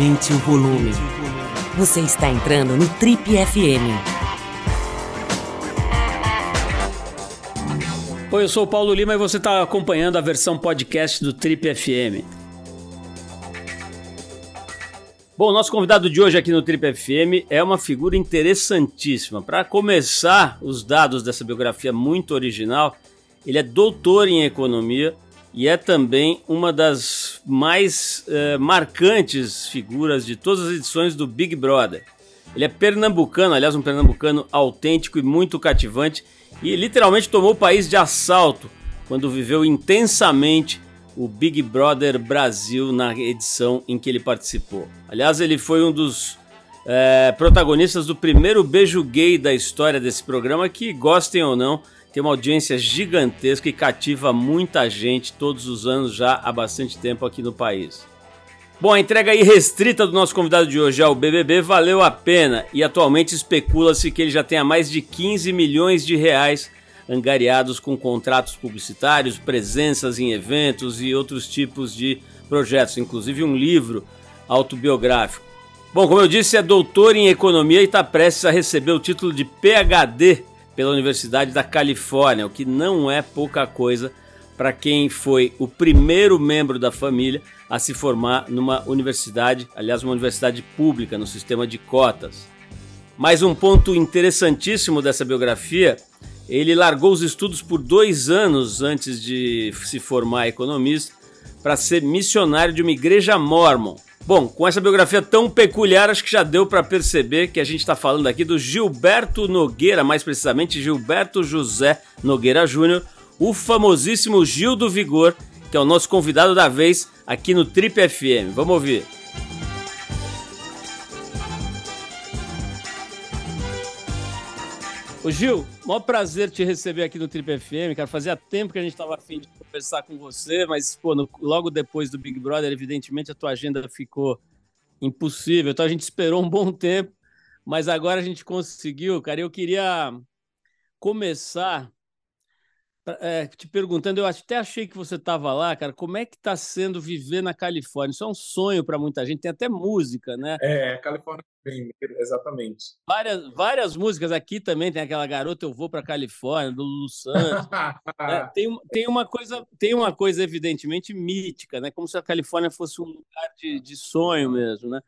Aumente o volume. Você está entrando no Trip FM. Oi, eu sou o Paulo Lima e você está acompanhando a versão podcast do Trip FM. Bom, nosso convidado de hoje aqui no Trip FM é uma figura interessantíssima. Para começar, os dados dessa biografia muito original, ele é doutor em economia e é também uma das mais eh, marcantes figuras de todas as edições do Big Brother. Ele é pernambucano, aliás, um pernambucano autêntico e muito cativante, e literalmente tomou o país de assalto quando viveu intensamente o Big Brother Brasil na edição em que ele participou. Aliás, ele foi um dos é, protagonistas do primeiro beijo gay da história desse programa, que gostem ou não, tem uma audiência gigantesca e cativa muita gente todos os anos já há bastante tempo aqui no país. Bom, a entrega irrestrita do nosso convidado de hoje ao BBB valeu a pena e atualmente especula-se que ele já tenha mais de 15 milhões de reais angariados com contratos publicitários, presenças em eventos e outros tipos de projetos, inclusive um livro autobiográfico. Bom, como eu disse, é doutor em economia e está prestes a receber o título de PhD pela Universidade da Califórnia, o que não é pouca coisa para quem foi o primeiro membro da família a se formar numa universidade, aliás, uma universidade pública no sistema de cotas. Mais um ponto interessantíssimo dessa biografia: ele largou os estudos por dois anos antes de se formar economista para ser missionário de uma igreja mormon Bom, com essa biografia tão peculiar, acho que já deu para perceber que a gente está falando aqui do Gilberto Nogueira, mais precisamente Gilberto José Nogueira Júnior, o famosíssimo Gil do Vigor, que é o nosso convidado da vez aqui no Trip FM. Vamos ouvir. Ô Gil, maior prazer te receber aqui no Trip FM, cara. Fazia tempo que a gente estava afim de conversar com você, mas pô, no, logo depois do Big Brother, evidentemente a tua agenda ficou impossível. Então a gente esperou um bom tempo, mas agora a gente conseguiu, cara. Eu queria começar é, te perguntando, eu até achei que você estava lá, cara. Como é que está sendo viver na Califórnia? Isso é um sonho para muita gente. Tem até música, né? É, Califórnia bem, exatamente. Várias, várias músicas aqui também. Tem aquela garota Eu Vou para Califórnia do Lulu Santos. é, tem, tem uma coisa, tem uma coisa evidentemente mítica, né? Como se a Califórnia fosse um lugar de, de sonho mesmo, né?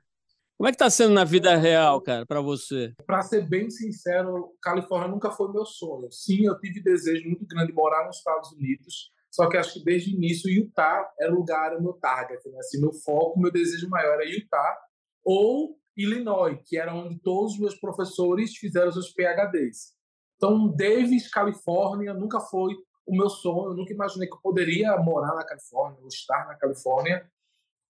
Como é que está sendo na vida real, cara, para você? Para ser bem sincero, Califórnia nunca foi meu sonho. Sim, eu tive desejo muito grande de morar nos Estados Unidos, só que acho que desde o início Utah era o lugar, era o meu target, né? assim, meu foco, meu desejo maior era Utah ou Illinois, que era onde todos os meus professores fizeram seus PhDs. Então, Davis, Califórnia, nunca foi o meu sonho. Eu nunca imaginei que eu poderia morar na Califórnia ou estar na Califórnia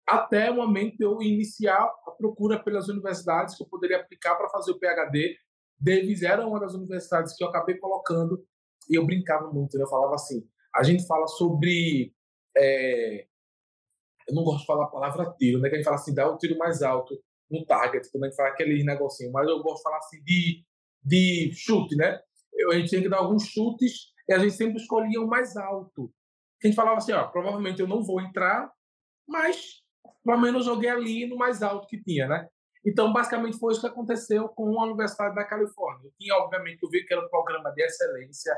até o momento eu iniciar a procura pelas universidades que eu poderia aplicar para fazer o PhD. Davis era uma das universidades que eu acabei colocando e eu brincava muito, né? eu falava assim, a gente fala sobre... É... eu não gosto de falar a palavra tiro, né? que a gente fala assim, dá o tiro mais alto no target, quando a gente fala aquele negocinho, mas eu gosto de falar assim de, de chute, né? Eu, a gente tinha que dar alguns chutes e a gente sempre escolhia o mais alto. A gente falava assim, ó, provavelmente eu não vou entrar, mas pelo menos joguei ali no mais alto que tinha, né? Então, basicamente, foi isso que aconteceu com a Universidade da Califórnia. Eu tinha, obviamente, eu vi que era um programa de excelência,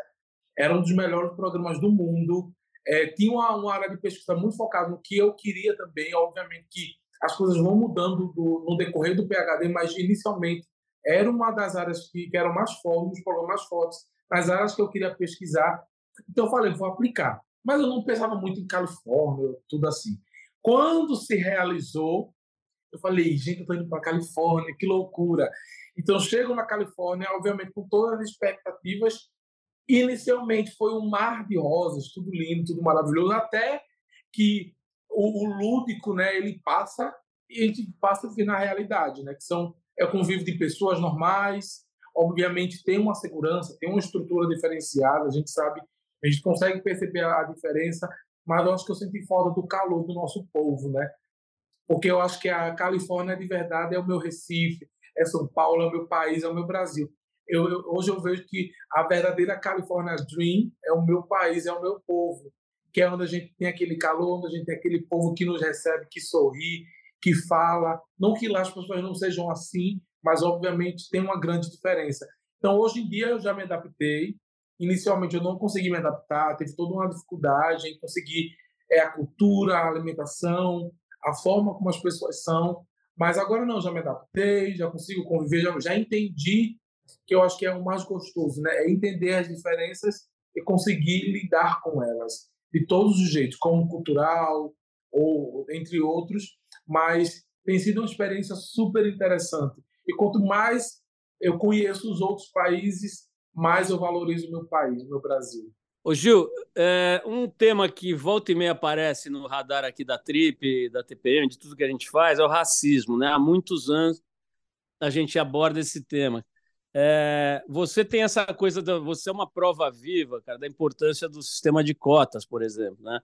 era um dos melhores programas do mundo, é, tinha uma, uma, área de pesquisa muito focada no que eu queria também, obviamente que as coisas vão mudando do, no decorrer do PhD, mas inicialmente era uma das áreas que, que eram mais fortes, os programas mais fortes, nas áreas que eu queria pesquisar. Então, eu falei, vou aplicar. Mas eu não pensava muito em Califórnia, tudo assim. Quando se realizou, eu falei, gente, eu estou indo para Califórnia, que loucura. Então, chego na Califórnia, obviamente, com todas as expectativas. Inicialmente foi um mar de rosas, tudo lindo, tudo maravilhoso, até que o, o lúdico, né, ele passa e a gente passa a ver na realidade, né, que são é o convívio de pessoas normais, obviamente tem uma segurança, tem uma estrutura diferenciada, a gente sabe, a gente consegue perceber a diferença, mas eu acho que eu senti falta do calor do nosso povo, né? Porque eu acho que a Califórnia de verdade é o meu Recife, é São Paulo, é o meu país, é o meu Brasil. Eu, eu, hoje eu vejo que a verdadeira California Dream é o meu país, é o meu povo, que é onde a gente tem aquele calor, onde a gente tem aquele povo que nos recebe, que sorri, que fala. Não que lá as pessoas não sejam assim, mas obviamente tem uma grande diferença. Então, hoje em dia, eu já me adaptei. Inicialmente, eu não consegui me adaptar, teve toda uma dificuldade em conseguir é, a cultura, a alimentação, a forma como as pessoas são. Mas agora não, já me adaptei, já consigo conviver, já, já entendi que eu acho que é o mais gostoso, né? É entender as diferenças e conseguir lidar com elas de todos os jeitos, como cultural ou entre outros, mas tem sido uma experiência super interessante. E quanto mais eu conheço os outros países, mais eu valorizo meu país, meu Brasil. Ô Gil, é, um tema que volta e meia aparece no radar aqui da Trip, da TPM, de tudo que a gente faz, é o racismo. Né? Há muitos anos a gente aborda esse tema. É, você tem essa coisa, da, você é uma prova viva, cara, da importância do sistema de cotas, por exemplo, né?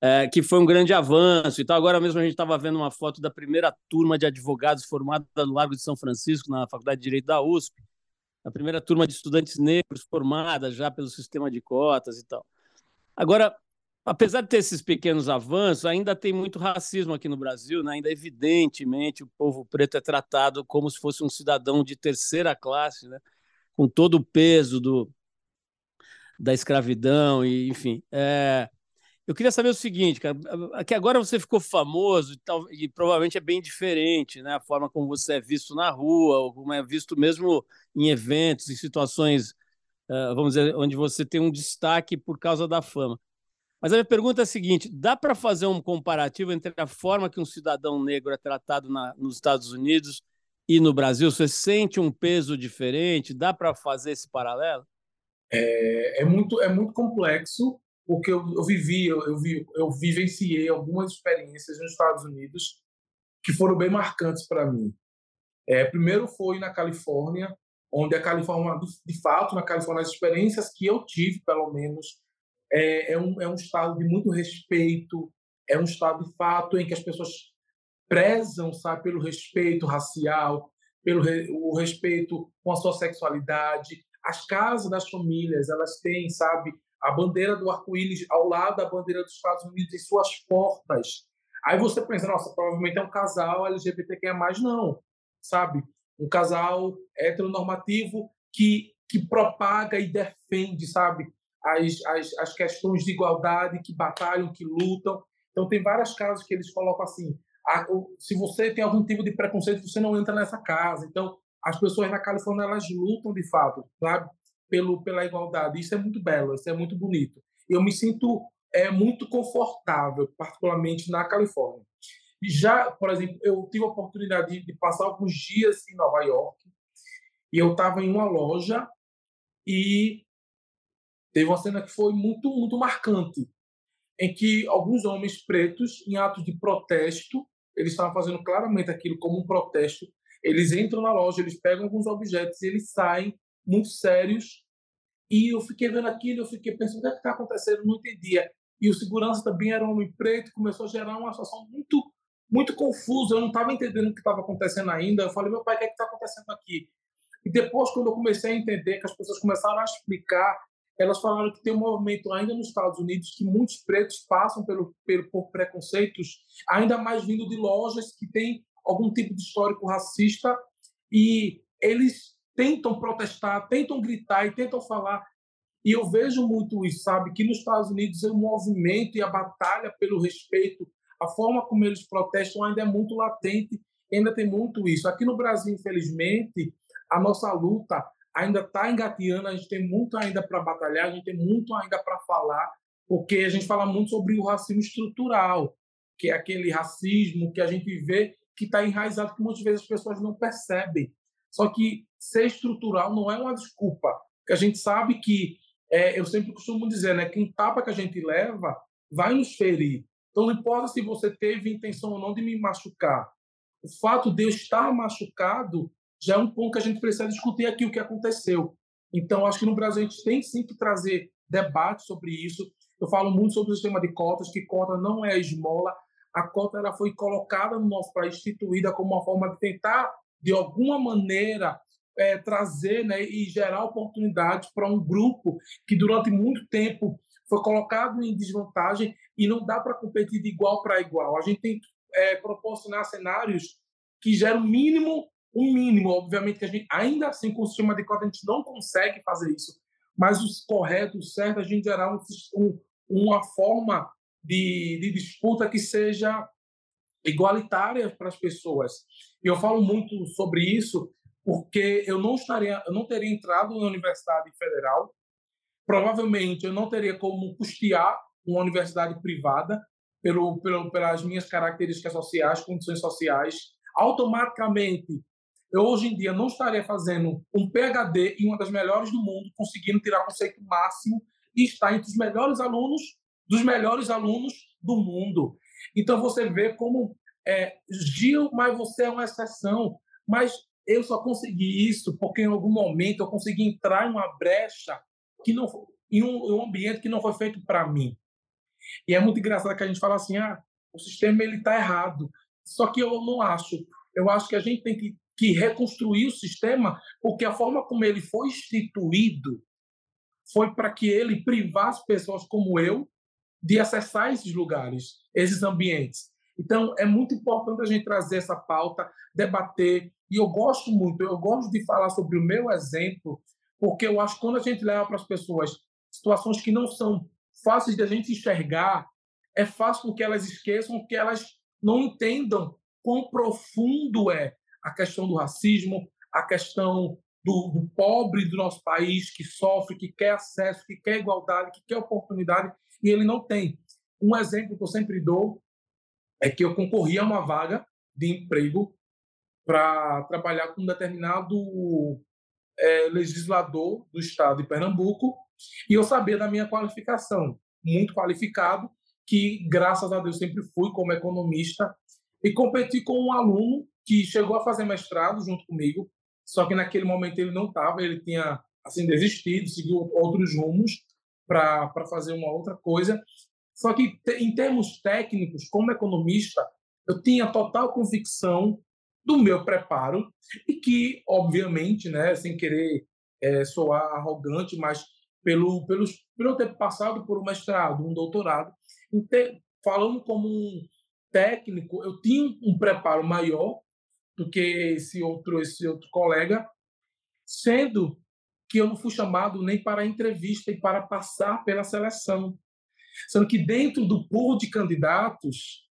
É, que foi um grande avanço. Então, agora mesmo a gente estava vendo uma foto da primeira turma de advogados formada no Largo de São Francisco, na Faculdade de Direito da USP, a primeira turma de estudantes negros formada já pelo sistema de cotas e tal. Agora, apesar de ter esses pequenos avanços, ainda tem muito racismo aqui no Brasil, né? ainda evidentemente o povo preto é tratado como se fosse um cidadão de terceira classe, né? com todo o peso do, da escravidão, e enfim. É... Eu queria saber o seguinte, cara, que agora você ficou famoso e, tal, e provavelmente é bem diferente, né? A forma como você é visto na rua, ou como é visto mesmo em eventos, em situações, uh, vamos dizer, onde você tem um destaque por causa da fama. Mas a minha pergunta é a seguinte: dá para fazer um comparativo entre a forma que um cidadão negro é tratado na, nos Estados Unidos e no Brasil? Você sente um peso diferente? Dá para fazer esse paralelo? É, é, muito, é muito complexo, porque eu, eu vivi, eu, eu, vi, eu vivenciei algumas experiências nos Estados Unidos que foram bem marcantes para mim. É, primeiro foi na Califórnia, onde a Califórnia, de fato, na Califórnia, as experiências que eu tive, pelo menos, é, é, um, é um estado de muito respeito, é um estado de fato em que as pessoas prezam, sabe, pelo respeito racial, pelo re, o respeito com a sua sexualidade. As casas das famílias, elas têm, sabe, a bandeira do arco-íris ao lado da bandeira dos Estados Unidos em suas portas. Aí você pensa, nossa, provavelmente é um casal LGBTQIA+, não, sabe? Um casal heteronormativo que, que propaga e defende, sabe? as, as, as questões de igualdade, que batalham, que lutam. Então, tem várias casas que eles colocam assim: a, se você tem algum tipo de preconceito, você não entra nessa casa. Então, as pessoas na Califórnia elas lutam de fato, sabe, pelo pela igualdade. Isso é muito belo, isso é muito bonito. Eu me sinto é muito confortável, particularmente na Califórnia. Já, por exemplo, eu tive a oportunidade de, de passar alguns dias em Nova York e eu estava em uma loja e teve uma cena que foi muito, muito marcante, em que alguns homens pretos, em atos de protesto, eles estavam fazendo claramente aquilo como um protesto, eles entram na loja, eles pegam alguns objetos e eles saem muito sérios. E eu fiquei vendo aquilo, eu fiquei pensando, o que é está acontecendo? Eu não entendia. E o segurança também era um homem preto, começou a gerar uma situação muito, muito confusa. Eu não estava entendendo o que estava acontecendo ainda. Eu falei, meu pai, o que é está acontecendo aqui? E depois, quando eu comecei a entender, que as pessoas começaram a explicar elas falaram que tem um movimento ainda nos Estados Unidos que muitos pretos passam pelo, pelo, por preconceitos, ainda mais vindo de lojas que têm algum tipo de histórico racista e eles tentam protestar, tentam gritar e tentam falar. E eu vejo muito isso, sabe? Que nos Estados Unidos o movimento e a batalha pelo respeito, a forma como eles protestam ainda é muito latente, ainda tem muito isso. Aqui no Brasil, infelizmente, a nossa luta ainda está engateando, a gente tem muito ainda para batalhar, a gente tem muito ainda para falar, porque a gente fala muito sobre o racismo estrutural, que é aquele racismo que a gente vê que está enraizado, que muitas vezes as pessoas não percebem. Só que ser estrutural não é uma desculpa, porque a gente sabe que, é, eu sempre costumo dizer, né, que um tapa que a gente leva vai nos ferir. Então, não importa se você teve intenção ou não de me machucar. O fato de eu estar machucado já é um ponto que a gente precisa discutir aqui o que aconteceu. Então, acho que no Brasil a gente tem sim que trazer debate sobre isso. Eu falo muito sobre o sistema de cotas, que cota não é esmola. A cota ela foi colocada no nosso país, instituída como uma forma de tentar, de alguma maneira, é, trazer né, e gerar oportunidades para um grupo que durante muito tempo foi colocado em desvantagem e não dá para competir de igual para igual. A gente tem é, proporcionar cenários que geram mínimo, um mínimo. Obviamente que a gente, ainda assim, com o sistema de cota, a gente não consegue fazer isso, mas os corretos, certo, a gente gerar um, um, uma forma de, de disputa que seja igualitária para as pessoas. E eu falo muito sobre isso porque eu não estaria, eu não teria entrado na universidade federal, provavelmente eu não teria como custear uma universidade privada pelo, pelo pelas minhas características sociais, condições sociais, automaticamente eu hoje em dia não estaria fazendo um PhD em uma das melhores do mundo, conseguindo tirar conceito máximo e estar entre os melhores alunos dos melhores alunos do mundo. Então você vê como é, Gil, mas você é uma exceção. Mas eu só consegui isso porque em algum momento eu consegui entrar em uma brecha que não em um, um ambiente que não foi feito para mim. E é muito engraçado que a gente fala assim, ah, o sistema ele está errado. Só que eu não acho. Eu acho que a gente tem que, que reconstruir o sistema porque a forma como ele foi instituído foi para que ele privasse pessoas como eu de acessar esses lugares, esses ambientes. Então, é muito importante a gente trazer essa pauta, debater. E eu gosto muito, eu gosto de falar sobre o meu exemplo, porque eu acho que quando a gente leva para as pessoas situações que não são fáceis de a gente enxergar, é fácil que elas esqueçam, que elas não entendam quão profundo é a questão do racismo, a questão do, do, pobre do nosso país que sofre, que quer acesso, que quer igualdade, que quer oportunidade e ele não tem. Um exemplo que eu sempre dou é que eu concorri a uma vaga de emprego para trabalhar com um determinado é, legislador do estado de Pernambuco e eu sabia da minha qualificação, muito qualificado, que graças a Deus sempre fui como economista e competi com um aluno que chegou a fazer mestrado junto comigo, só que naquele momento ele não estava, ele tinha assim desistido, seguiu outros rumos para fazer uma outra coisa. Só que, em termos técnicos, como economista, eu tinha total convicção do meu preparo e que, obviamente, né, sem querer é, soar arrogante, mas pelo, pelos, pelo ter passado por um mestrado, um doutorado, falando como um técnico, eu tinha um preparo maior do que esse outro, esse outro colega, sendo que eu não fui chamado nem para a entrevista e para passar pela seleção. Sendo que dentro do pool de candidatos,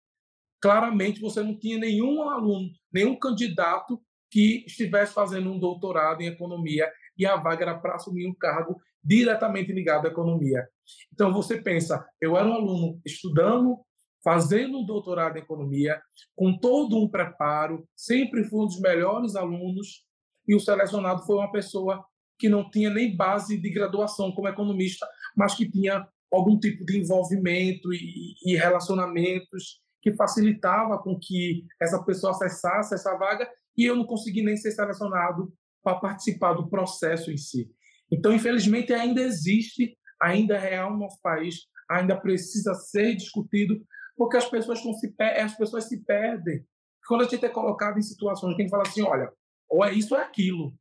claramente você não tinha nenhum aluno, nenhum candidato que estivesse fazendo um doutorado em economia e a vaga era para assumir um cargo diretamente ligado à economia. Então você pensa, eu era um aluno estudando, fazendo um doutorado em economia, com todo um preparo, sempre fui um dos melhores alunos e o selecionado foi uma pessoa que não tinha nem base de graduação como economista, mas que tinha algum tipo de envolvimento e, e relacionamentos que facilitava com que essa pessoa acessasse essa vaga e eu não consegui nem ser selecionado para participar do processo em si. Então, infelizmente, ainda existe, ainda é real no nosso país, ainda precisa ser discutido, porque as pessoas, se, as pessoas se perdem. Quando a gente é colocado em situações que a gente fala assim, olha, ou é isso ou é aquilo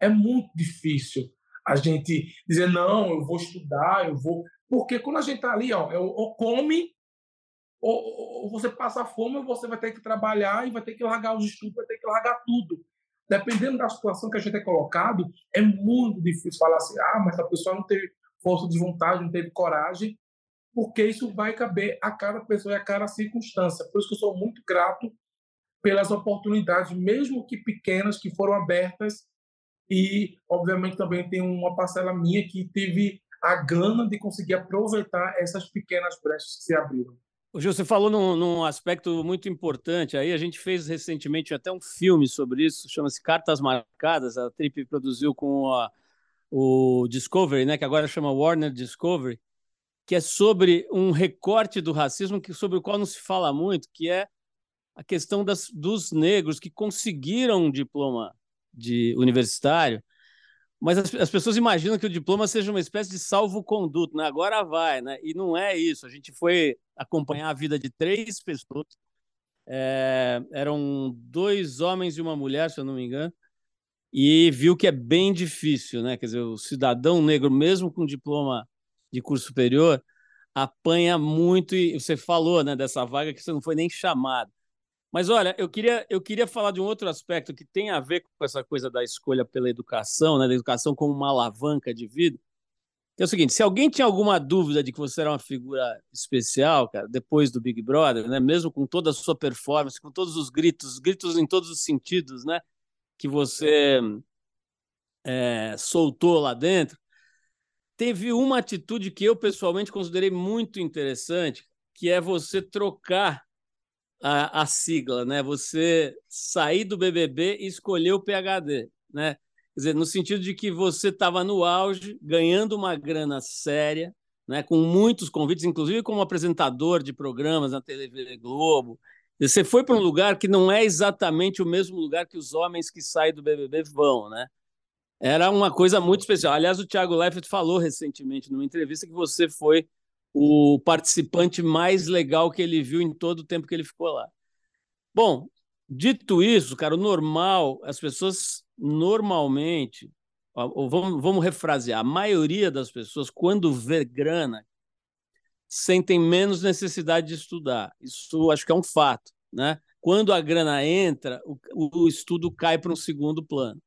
é muito difícil a gente dizer, não, eu vou estudar, eu vou. Porque quando a gente está ali, ó, é ou come, ou, ou, você passa fome, ou você vai ter que trabalhar e vai ter que largar os estudos, vai ter que largar tudo. Dependendo da situação que a gente é colocado, é muito difícil falar assim, ah, mas a pessoa não teve força de vontade, não teve coragem, porque isso vai caber a cada pessoa e a cada circunstância. Por isso que eu sou muito grato pelas oportunidades, mesmo que pequenas, que foram abertas e, obviamente, também tem uma parcela minha que teve a gana de conseguir aproveitar essas pequenas brechas que se abriram. O Gil, você falou num, num, aspecto muito importante. Aí a gente fez recentemente até um filme sobre isso, chama-se Cartas Marcadas. A Trip produziu com a, o Discovery, né, que agora chama Warner Discovery, que é sobre um recorte do racismo que, sobre o qual não se fala muito, que é a questão das, dos negros que conseguiram um diploma de universitário, mas as, as, pessoas imaginam que o diploma seja uma espécie de salvo-conduto, né? agora vai, né? e não é isso. A gente foi acompanhar a vida de três pessoas, é, eram dois homens e uma mulher, se eu não me engano, e viu que é bem difícil, né? Quer dizer, o cidadão negro, mesmo com diploma de curso superior, apanha muito, e você falou né, dessa vaga que você não foi nem chamado. Mas olha, eu queria, eu queria falar de um outro aspecto que tem a ver com essa coisa da escolha pela educação, né, da educação como uma alavanca de vida. é o seguinte: se alguém tinha alguma dúvida de que você era uma figura especial, cara, depois do Big Brother, né, mesmo com toda a sua performance, com todos os gritos, gritos em todos os sentidos, né, que você é, soltou lá dentro, teve uma atitude que eu pessoalmente considerei muito interessante, que é você trocar a, a sigla, né? Você sair do BBB e escolher o PhD, né? Quer dizer, no sentido de que você estava no auge, ganhando uma grana séria, né, com muitos convites, inclusive como apresentador de programas na TV Globo. Você foi para um lugar que não é exatamente o mesmo lugar que os homens que saem do BBB vão, né? Era uma coisa muito especial. Aliás, o Thiago Leifert falou recentemente numa entrevista que você foi o participante mais legal que ele viu em todo o tempo que ele ficou lá. Bom, dito isso, cara, o normal, as pessoas normalmente, vamos, vamos refrasear, a maioria das pessoas, quando vê grana, sentem menos necessidade de estudar. Isso acho que é um fato, né? Quando a grana entra, o, o estudo cai para um segundo plano.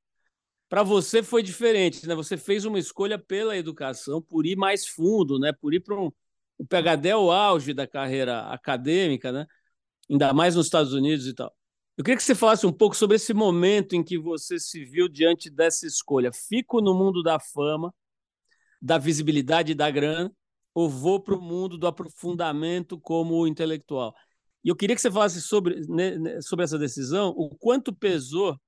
Para você foi diferente, né? Você fez uma escolha pela educação, por ir mais fundo, né? Por ir para um, o PhD é o auge da carreira acadêmica, né? ainda mais nos Estados Unidos e tal. Eu queria que você falasse um pouco sobre esse momento em que você se viu diante dessa escolha. Fico no mundo da fama, da visibilidade e da grana, ou vou para o mundo do aprofundamento como intelectual? E eu queria que você falasse sobre, né, sobre essa decisão, o quanto pesou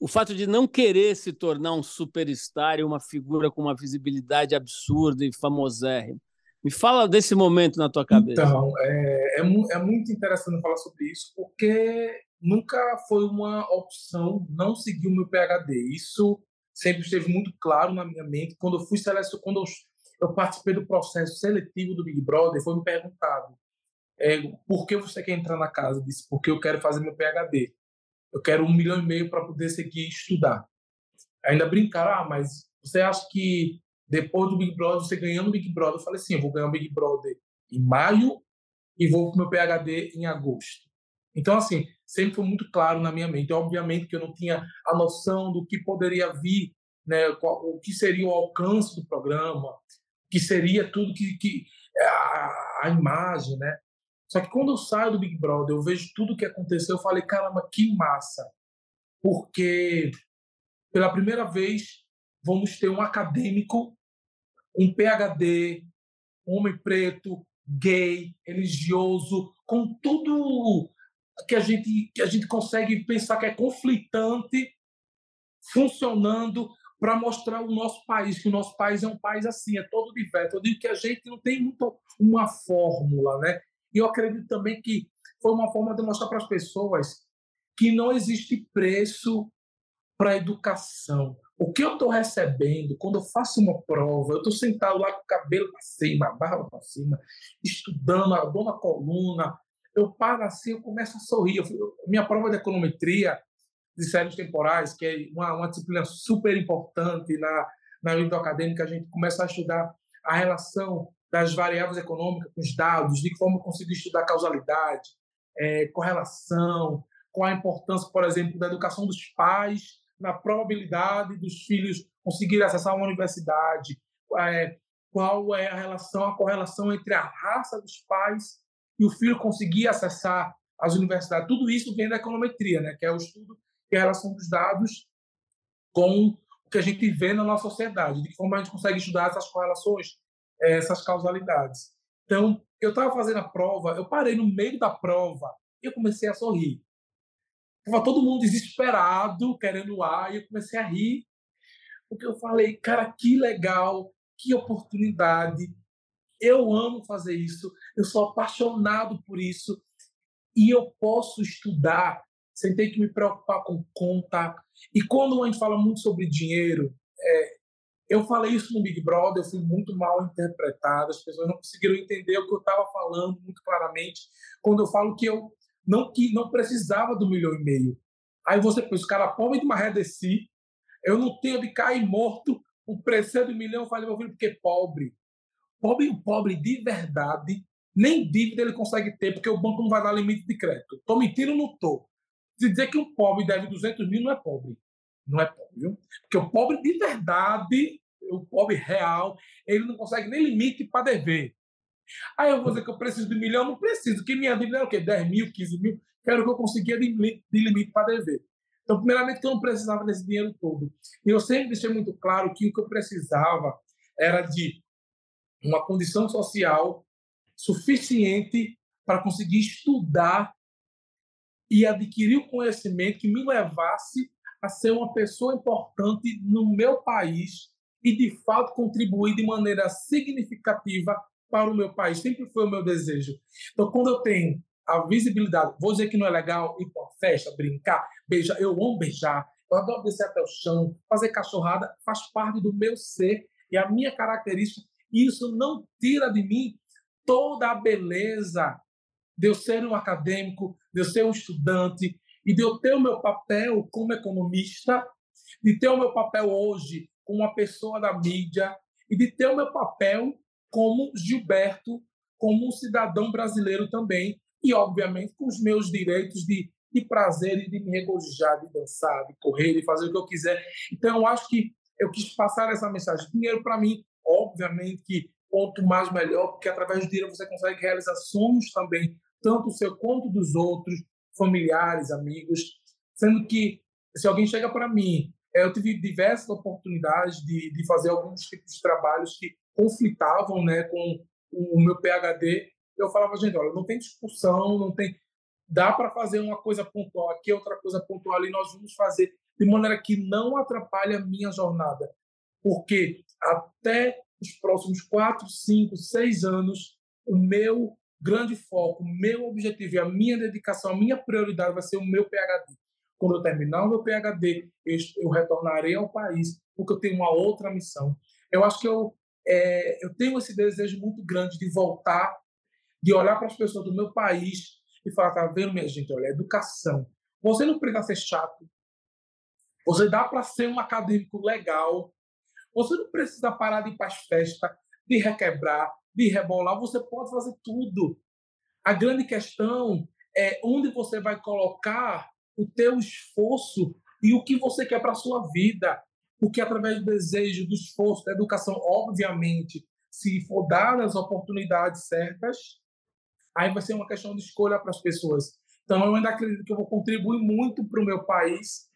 o fato de não querer se tornar um superstar e uma figura com uma visibilidade absurda e famosérrima. Me fala desse momento na tua cabeça. Então, é, é, é, muito interessante falar sobre isso, porque nunca foi uma opção não seguir o meu PhD. Isso sempre esteve muito claro na minha mente. Quando eu fui selecionado, quando eu, eu, participei do processo seletivo do Big Brother, foi me perguntado é, por que você quer entrar na casa? Eu disse, porque eu quero fazer meu PhD. Eu quero um milhão e meio para poder seguir estudar. Ainda brincaram, ah, mas você acha que depois do Big Brother, você ganhando o Big Brother, eu falei assim, eu vou ganhar o Big Brother em maio e vou para o meu PhD em agosto. Então, assim, sempre foi muito claro na minha mente. Obviamente que eu não tinha a noção do que poderia vir, né, o que seria o alcance do programa, o que seria tudo que, que a, a imagem, né? Só que quando eu saio do Big Brother, eu vejo tudo o que aconteceu, eu falei, caramba, que massa. Porque pela primeira vez vamos ter um acadêmico um PhD, homem preto, gay, religioso, com tudo que a gente que a gente consegue pensar que é conflitante funcionando para mostrar o nosso país, que o nosso país é um país assim, é todo diverso. Eu digo que a gente não tem muito uma fórmula, né? E eu acredito também que foi uma forma de mostrar para as pessoas que não existe preço para a educação. O que eu estou recebendo quando eu faço uma prova, eu estou sentado lá com o cabelo para cima, a barba para cima, estudando, a dona coluna, eu paro assim, eu começo a sorrir. Eu, minha prova de econometria de séries temporais, que é uma, uma disciplina super importante na, na vida acadêmica, a gente começa a estudar a relação das variáveis econômicas com os dados, de que forma conseguir estudar causalidade, é, correlação, qual a importância, por exemplo, da educação dos pais na probabilidade dos filhos conseguirem acessar uma universidade, é, qual é a relação, a correlação entre a raça dos pais e o filho conseguir acessar as universidades. Tudo isso vem da econometria, né, que é o estudo é a relação dos dados com o que a gente vê na nossa sociedade, de que forma a gente consegue estudar essas correlações, é, essas causalidades. Então, eu estava fazendo a prova, eu parei no meio da prova e eu comecei a sorrir. Tava todo mundo desesperado, querendo ar, e eu comecei a rir, porque eu falei, cara, que legal, que oportunidade. Eu amo fazer isso, eu sou apaixonado por isso, e eu posso estudar sem ter que me preocupar com conta. E quando a gente fala muito sobre dinheiro, é, eu falei isso no Big Brother, eu fui muito mal interpretado, as pessoas não conseguiram entender o que eu estava falando muito claramente. Quando eu falo que eu não que não precisava do milhão e meio. Aí você pensa, o cara pobre de maré desci, eu não tenho de cair morto, o preço do milhão, eu falei, meu filho, porque pobre. Pobre, pobre de verdade, nem dívida ele consegue ter, porque o banco não vai dar limite de crédito. Estou mentindo, não estou. Se dizer que um pobre deve 200 mil, não é pobre. Não é pobre, viu? Porque o pobre de verdade, o pobre real, ele não consegue nem limite para dever. Aí eu vou dizer que eu preciso de um milhão, não preciso, que minha dívida é o quê? 10 mil, 15 mil, quero que eu conseguia de limite, de limite para dever. Então, primeiramente, que eu não precisava desse dinheiro todo. E eu sempre deixei muito claro que o que eu precisava era de uma condição social suficiente para conseguir estudar e adquirir o conhecimento que me levasse a ser uma pessoa importante no meu país e, de fato, contribuir de maneira significativa para o meu país. Sempre foi o meu desejo. Então, quando eu tenho a visibilidade, vou dizer que não é legal ir para uma festa, brincar, beijar, eu amo beijar, eu adoro descer até o chão, fazer cachorrada, faz parte do meu ser e a minha característica. Isso não tira de mim toda a beleza de eu ser um acadêmico, de eu ser um estudante e de eu ter o meu papel como economista, de ter o meu papel hoje como uma pessoa da mídia e de ter o meu papel como Gilberto, como um cidadão brasileiro também, e obviamente com os meus direitos de, de prazer e de me regozijar, de dançar, de correr, de fazer o que eu quiser. Então, eu acho que eu quis passar essa mensagem. Dinheiro, para mim, obviamente que quanto mais melhor, porque através do dinheiro você consegue realizar sonhos também, tanto o seu quanto dos outros, familiares, amigos. Sendo que, se alguém chega para mim, eu tive diversas oportunidades de, de fazer alguns tipos de trabalhos que conflitavam né, com o meu PhD. Eu falava, gente, olha, não tem discussão, não tem. Dá para fazer uma coisa pontual aqui, outra coisa pontual ali, nós vamos fazer de maneira que não atrapalhe a minha jornada. Porque até os próximos quatro, cinco, seis anos, o meu grande foco, o meu objetivo e a minha dedicação, a minha prioridade vai ser o meu PhD. Quando eu terminar o meu PhD, eu, retornarei ao país, porque eu tenho uma outra missão. Eu acho que eu é, eu tenho esse desejo muito grande de voltar, de olhar para as pessoas do meu país e falar, tá vendo, minha gente, olha, educação. Você não precisa ser chato. Você dá para ser um acadêmico legal. Você não precisa parar de ir para as festas, de requebrar, de rebolar. Você pode fazer tudo. A grande questão é onde você vai colocar o teu esforço e o que você quer para a sua vida porque através do desejo, do esforço, da educação, obviamente, se for dadas as oportunidades certas, aí vai ser uma questão de escolha para as pessoas. Então, eu ainda acredito que eu vou contribuir muito para o meu país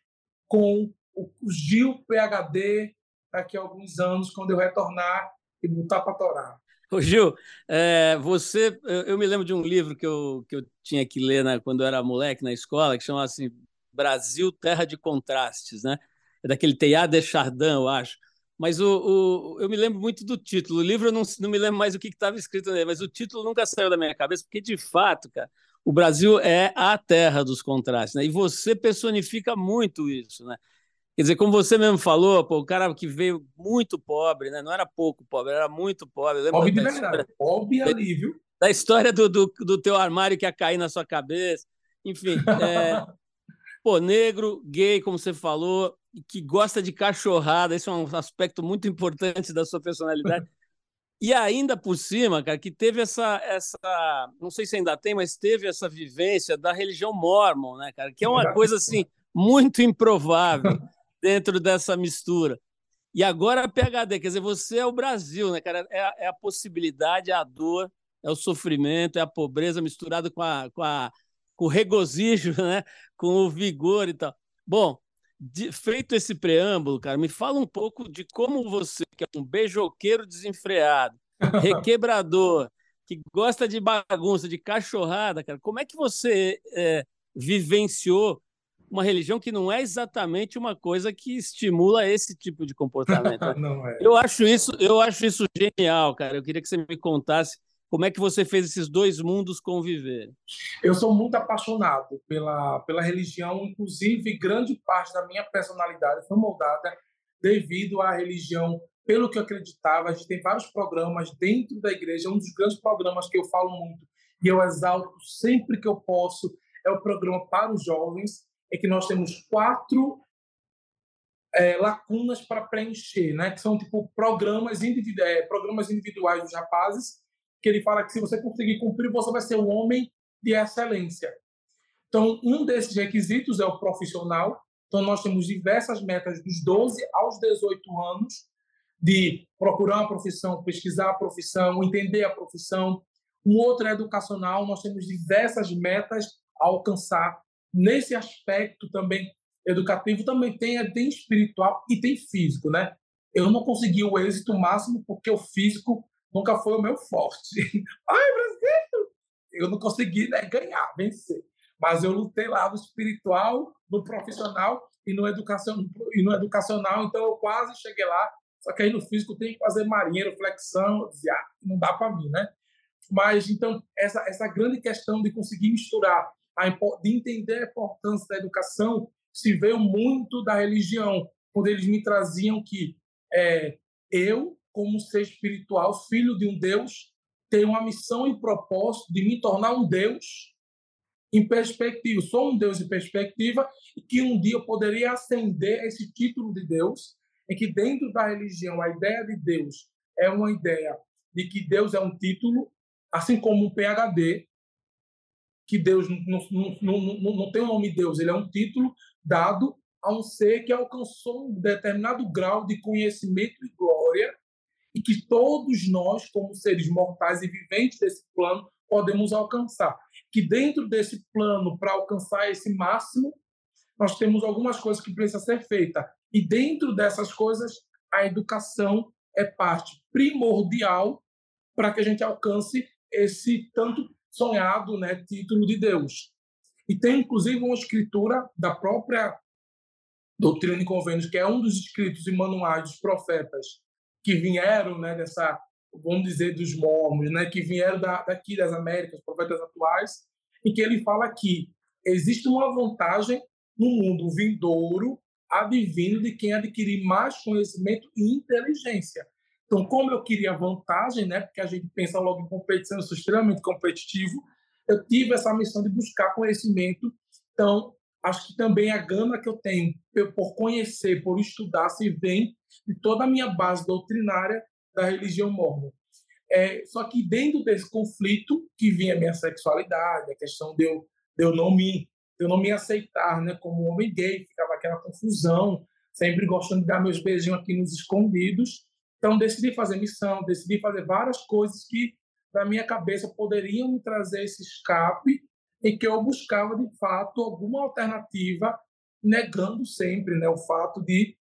com o Gil PHD daqui a alguns anos, quando eu retornar e botar para torar. Ô Gil, é, você, eu me lembro de um livro que eu, que eu tinha que ler né, quando eu era moleque na escola, que chamava assim Brasil, Terra de Contrastes, né? É daquele Teilhard de Chardin, eu acho. Mas o, o, eu me lembro muito do título. O livro eu não, não me lembro mais o que estava escrito nele, mas o título nunca saiu da minha cabeça, porque de fato, cara, o Brasil é a terra dos contrastes, né? E você personifica muito isso, né? Quer dizer, como você mesmo falou, pô, o cara que veio muito pobre, né? Não era pouco pobre, era muito pobre. Pobre de verdade, pobre ali, viu? Da história do, do, do, teu armário que ia cair na sua cabeça. Enfim, é... pô, negro, gay, como você falou, que gosta de cachorrada, esse é um aspecto muito importante da sua personalidade. E ainda por cima, cara, que teve essa, essa, não sei se ainda tem, mas teve essa vivência da religião mormon, né, cara, que é uma coisa assim muito improvável dentro dessa mistura. E agora a PhD, quer dizer, você é o Brasil, né, cara? É, a, é a possibilidade, é a dor, é o sofrimento, é a pobreza misturada com, a, com, a, com o regozijo, né? Com o vigor e tal. Bom, de, feito esse preâmbulo, cara, me fala um pouco de como você, que é um beijoqueiro desenfreado, requebrador, que gosta de bagunça, de cachorrada, cara, como é que você é, vivenciou uma religião que não é exatamente uma coisa que estimula esse tipo de comportamento? Né? é. Eu acho isso, eu acho isso genial, cara. Eu queria que você me contasse como é que você fez esses dois mundos conviver? Eu sou muito apaixonado pela, pela religião, inclusive grande parte da minha personalidade foi moldada devido à religião, pelo que eu acreditava. A gente tem vários programas dentro da igreja, um dos grandes programas que eu falo muito e eu exalto sempre que eu posso é o programa para os jovens, é que nós temos quatro é, lacunas para preencher, né? que são tipo programas, individu é, programas individuais dos rapazes que ele fala que se você conseguir cumprir, você vai ser um homem de excelência. Então, um desses requisitos é o profissional. Então, nós temos diversas metas dos 12 aos 18 anos de procurar uma profissão, pesquisar a profissão, entender a profissão. Um outro é educacional, nós temos diversas metas a alcançar. Nesse aspecto também educativo, também tem, tem espiritual e tem físico, né? Eu não consegui o êxito máximo porque o físico nunca foi o meu forte. Ai, Brasil! Eu não consegui né, ganhar, vencer. Mas eu lutei lá no espiritual, no profissional e no, educacional, e no educacional, então eu quase cheguei lá. Só que aí no físico tem que fazer marinheiro, flexão, eu dizia, ah, não dá para mim, né? Mas então essa essa grande questão de conseguir misturar, a, de entender a importância da educação, se veio muito da religião, quando eles me traziam que é, eu, como ser espiritual, filho de um Deus, tenho uma missão e propósito de me tornar um Deus em perspectiva. Sou um Deus em perspectiva e que um dia eu poderia ascender esse título de Deus, em que dentro da religião a ideia de Deus é uma ideia de que Deus é um título, assim como um PhD, que Deus não, não, não, não tem o nome Deus, ele é um título dado a um ser que alcançou um determinado grau de conhecimento e glória e que todos nós, como seres mortais e viventes desse plano, podemos alcançar. Que dentro desse plano, para alcançar esse máximo, nós temos algumas coisas que precisam ser feitas. E dentro dessas coisas, a educação é parte primordial para que a gente alcance esse tanto sonhado né, título de Deus. E tem, inclusive, uma escritura da própria Doutrina e Convênios, que é um dos escritos e manuais dos profetas que vieram né, dessa, vamos dizer, dos mormons, né, que vieram da, daqui das Américas, profetas atuais, em que ele fala que existe uma vantagem no mundo vindouro advindo de quem adquirir mais conhecimento e inteligência. Então, como eu queria vantagem, né, porque a gente pensa logo em competição, eu sou extremamente competitivo, eu tive essa missão de buscar conhecimento. Então, acho que também a gana que eu tenho por conhecer, por estudar, se vem de toda a minha base doutrinária da religião mormon. É, só que dentro desse conflito que vinha a minha sexualidade, a questão de eu, de eu não me de eu não me aceitar, né, como homem gay, ficava aquela confusão, sempre gostando de dar meus beijinhos aqui nos escondidos. Então decidi fazer missão, decidi fazer várias coisas que na minha cabeça poderiam me trazer esse escape em que eu buscava de fato alguma alternativa, negando sempre, né, o fato de,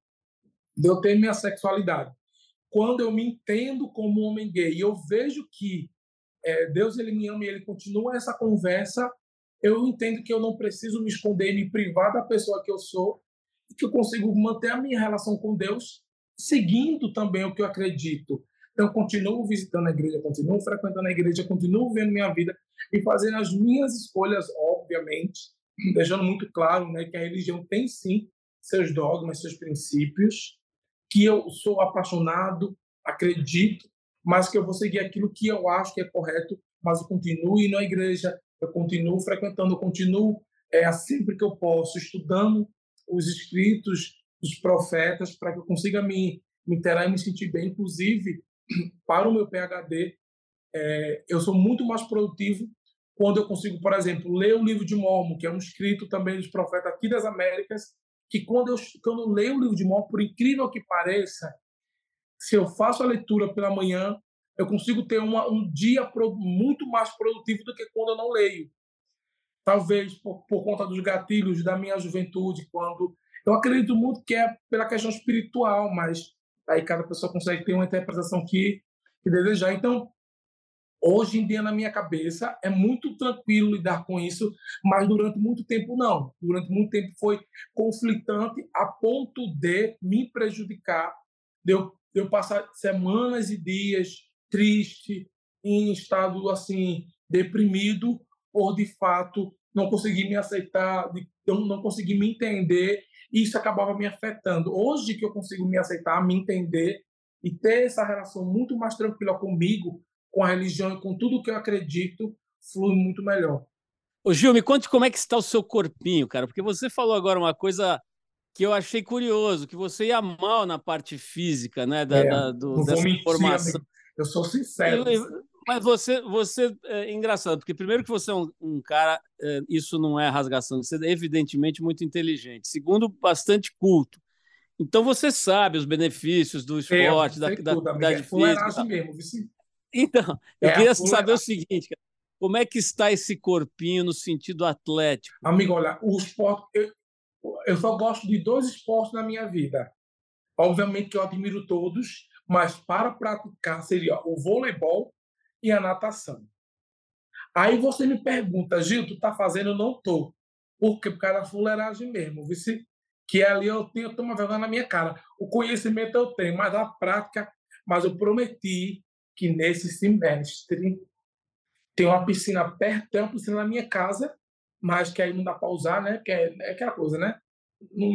de eu ter minha sexualidade. Quando eu me entendo como homem gay e eu vejo que é, Deus ele me ama e ele continua essa conversa, eu entendo que eu não preciso me esconder, me privar da pessoa que eu sou e que eu consigo manter a minha relação com Deus seguindo também o que eu acredito. Então, continuo visitando a igreja, continuo frequentando a igreja, continuo vendo minha vida e fazendo as minhas escolhas, obviamente, deixando muito claro né, que a religião tem sim seus dogmas, seus princípios, que eu sou apaixonado, acredito, mas que eu vou seguir aquilo que eu acho que é correto, mas eu continuo indo à igreja, eu continuo frequentando, eu continuo é, sempre que eu posso estudando os escritos dos profetas para que eu consiga me, me interar e me sentir bem, inclusive para o meu PhD, é, eu sou muito mais produtivo quando eu consigo, por exemplo, ler o livro de Mormon, que é um escrito também dos profetas aqui das Américas, que quando eu, quando eu leio o livro de Mormon, por incrível que pareça, se eu faço a leitura pela manhã, eu consigo ter uma, um dia pro, muito mais produtivo do que quando eu não leio. Talvez por, por conta dos gatilhos da minha juventude, quando eu acredito muito que é pela questão espiritual, mas aí cada pessoa consegue ter uma interpretação que, que desejar. Então, hoje em dia, na minha cabeça, é muito tranquilo lidar com isso, mas durante muito tempo não. Durante muito tempo foi conflitante a ponto de me prejudicar, de eu, de eu passar semanas e dias triste, em estado assim deprimido, por de fato não conseguir me aceitar, de, não conseguir me entender isso acabava me afetando. Hoje que eu consigo me aceitar, me entender e ter essa relação muito mais tranquila comigo, com a religião e com tudo que eu acredito, flui muito melhor. Ô Gil, me conte como é que está o seu corpinho, cara, porque você falou agora uma coisa que eu achei curioso, que você ia mal na parte física, né, da, é, da do, dessa mentir, formação. Eu sou sincero. Eu, Mas você, você é engraçado, porque primeiro que você é um, um cara, é, isso não é rasgação seda, é evidentemente muito inteligente. Segundo, bastante culto. Então você sabe os benefícios do esporte, da, da atividade física. Mesmo, então, eu é, queria saber o seguinte, cara, como é que está esse corpinho no sentido atlético? Amigo, olha, o esporte, eu, eu só gosto de dois esportes na minha vida. Obviamente que eu admiro todos, mas para praticar seria o voleibol e a natação. Aí você me pergunta, Gil, tu tá fazendo? Eu não tô. Por quê? Por causa da fuleiragem mesmo, vice? que ali eu tenho, eu tomo vergonha na minha cara. O conhecimento eu tenho, mas a prática, mas eu prometi que nesse semestre tem uma piscina perto, tem uma piscina na minha casa, mas que aí não dá para usar, né? Que é, é aquela coisa, né? Não,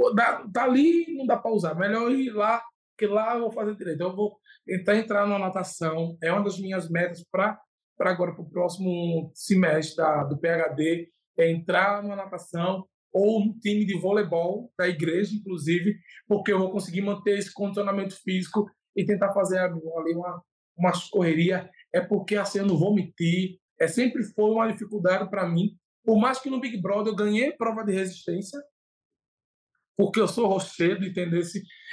não, dá, tá ali, não dá para usar. Melhor ir lá, que lá eu vou fazer direito. Eu vou tentar entrar na natação. É uma das minhas metas para agora, para o próximo semestre da, do PHD, é entrar na natação ou no time de voleibol da igreja, inclusive, porque eu vou conseguir manter esse condicionamento físico e tentar fazer ali uma, uma correria. É porque assim eu não vou mentir, é sempre foi uma dificuldade para mim. Por mais que no Big Brother eu ganhei prova de resistência, porque eu sou rochedo, entendeu?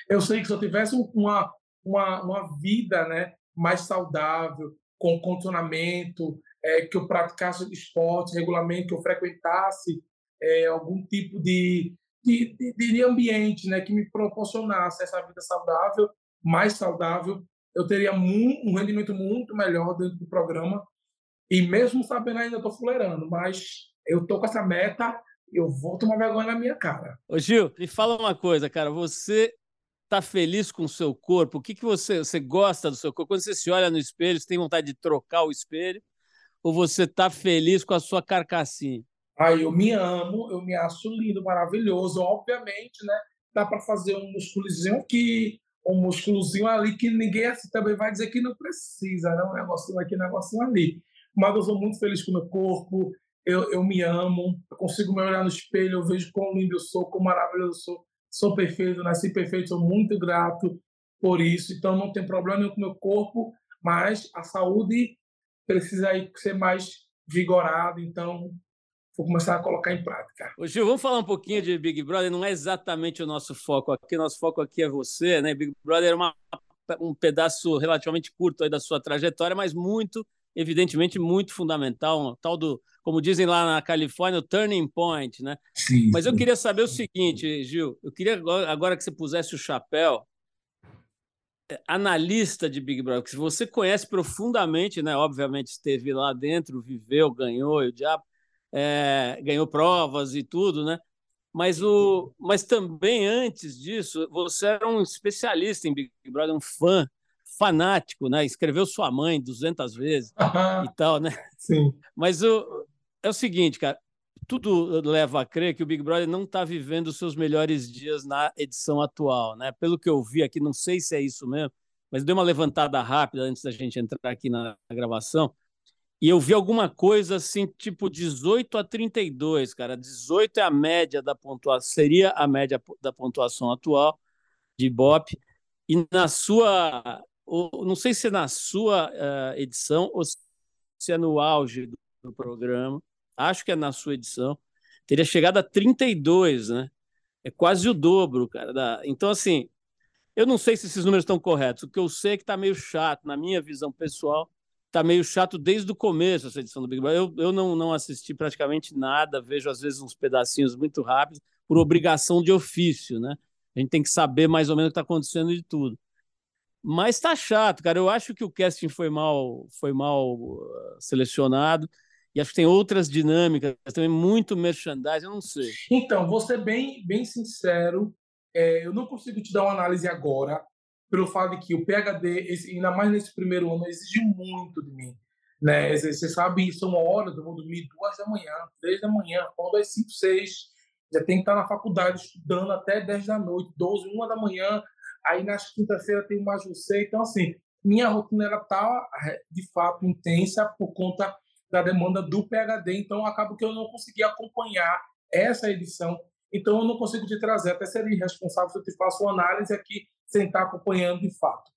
Eu sei que se eu tivesse uma, uma, uma vida né, mais saudável, com condicionamento, é, que eu praticasse esporte regularmente, que eu frequentasse é, algum tipo de, de, de, de, ambiente né, que me proporcionasse essa vida saudável, mais saudável, eu teria um rendimento muito melhor dentro do programa. E mesmo sabendo ainda estou fuleirando, mas eu estou com essa meta, eu vou tomar vergonha na minha cara. Ô Gil, me fala uma coisa, cara, você está feliz com o seu corpo? O que, que você, você gosta do seu corpo? Quando você se olha no espelho, você tem vontade de trocar o espelho? Ou você está feliz com a sua carcassinha? Aí eu me amo, eu me acho lindo, maravilhoso. Obviamente, né? Dá para fazer um musculozinho aqui, um musculozinho ali, que ninguém assim também vai dizer que não precisa, né? Um negocinho aqui, um negocinho ali. Mas eu sou muito feliz com o meu corpo, eu, eu me amo, eu consigo me olhar no espelho, eu vejo quão lindo eu sou, quão maravilhoso eu sou. Sou perfeito, nasci perfeito, sou muito grato por isso. Então não tem problema nenhum com o meu corpo, mas a saúde precisa aí ser mais vigorada. Então vou começar a colocar em prática. Ô Gil, vamos falar um pouquinho de Big Brother. Não é exatamente o nosso foco aqui. Nosso foco aqui é você, né? Big Brother é uma, um pedaço relativamente curto da sua trajetória, mas muito, evidentemente, muito fundamental. Um tal do, como dizem lá na Califórnia, o turning point, né? Sim, mas eu queria saber o seguinte, Gil. Eu queria agora que você pusesse o chapéu é, analista de Big Brother, que você conhece profundamente, né? Obviamente esteve lá dentro, viveu, ganhou e o diabo é, ganhou provas e tudo, né? Mas, o, mas também antes disso, você era um especialista em Big Brother, um fã fanático, né? Escreveu sua mãe 200 vezes e tal, né? Sim. Mas o, é o seguinte, cara, tudo leva a crer que o Big Brother não está vivendo os seus melhores dias na edição atual, né? Pelo que eu vi aqui, não sei se é isso mesmo, mas deu uma levantada rápida antes da gente entrar aqui na gravação. E eu vi alguma coisa assim, tipo 18 a 32, cara. 18 é a média da pontuação, seria a média da pontuação atual de Bop. E na sua, não sei se é na sua uh, edição ou se é no auge do, do, programa, acho que é na sua edição, teria chegado a 32, né? É quase o dobro, cara. Da... Então, assim, eu não sei se esses números estão corretos. O que eu sei é que está meio chato, na minha visão pessoal tá meio chato desde o começo essa edição do Big Brother. Eu, eu não, não assisti praticamente nada, vejo às vezes uns pedacinhos muito rápidos, por obrigação de ofício, né? A gente tem que saber mais ou menos o que está acontecendo de tudo. Mas tá chato, cara. Eu acho que o casting foi mal, foi mal uh, selecionado. E acho que tem outras dinâmicas, também muito merchandising, eu não sei. Então, vou ser bem, bem sincero. É, eu não consigo te dar uma análise agora, pelo fato de que o PhD, esse, ainda mais nesse primeiro ano, exige muito de mim. Né? Você sabe, são horas, eu vou dormir duas da manhã, três da manhã, quando é cinco, seis, já tem que estar na faculdade estudando até dez da noite, doze, uma da manhã, aí nas quinta-feira tem mais você, então assim, minha rotina ela tá de fato intensa por conta da demanda do PhD, então acaba que eu não consegui acompanhar essa edição, então eu não consigo te trazer, até seria irresponsável se eu te faço uma análise aqui sem estar acompanhando de fato.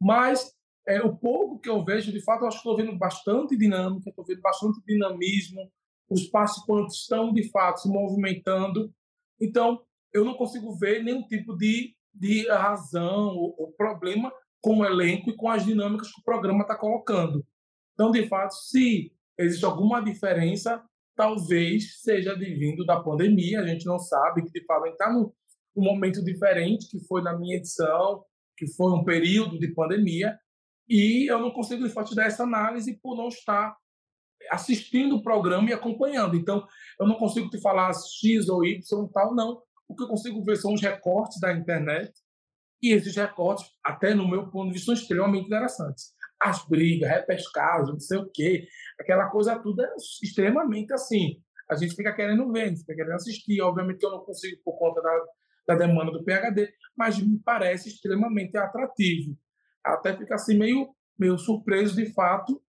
Mas é, o pouco que eu vejo, de fato, eu acho que estou vendo bastante dinâmica, estou vendo bastante dinamismo, os participantes estão, de fato, se movimentando. Então, eu não consigo ver nenhum tipo de, de razão ou, ou problema com o elenco e com as dinâmicas que o programa está colocando. Então, de fato, se existe alguma diferença, talvez seja advindo da pandemia, a gente não sabe, que de fato está num um momento diferente, que foi na minha edição, que foi um período de pandemia, e eu não consigo, fato, dar essa análise por não estar assistindo o programa e acompanhando. Então, eu não consigo te falar X ou Y tal, não. O que eu consigo ver são os recortes da internet, e esses recortes, até no meu ponto de vista, são extremamente interessantes. As brigas, repescagem, não sei o quê, aquela coisa tudo é extremamente assim. A gente fica querendo ver, a gente fica querendo assistir. Obviamente que eu não consigo por conta da, da demanda do PHD, mas me parece extremamente atrativo. Até fica assim meio, meio surpreso de fato.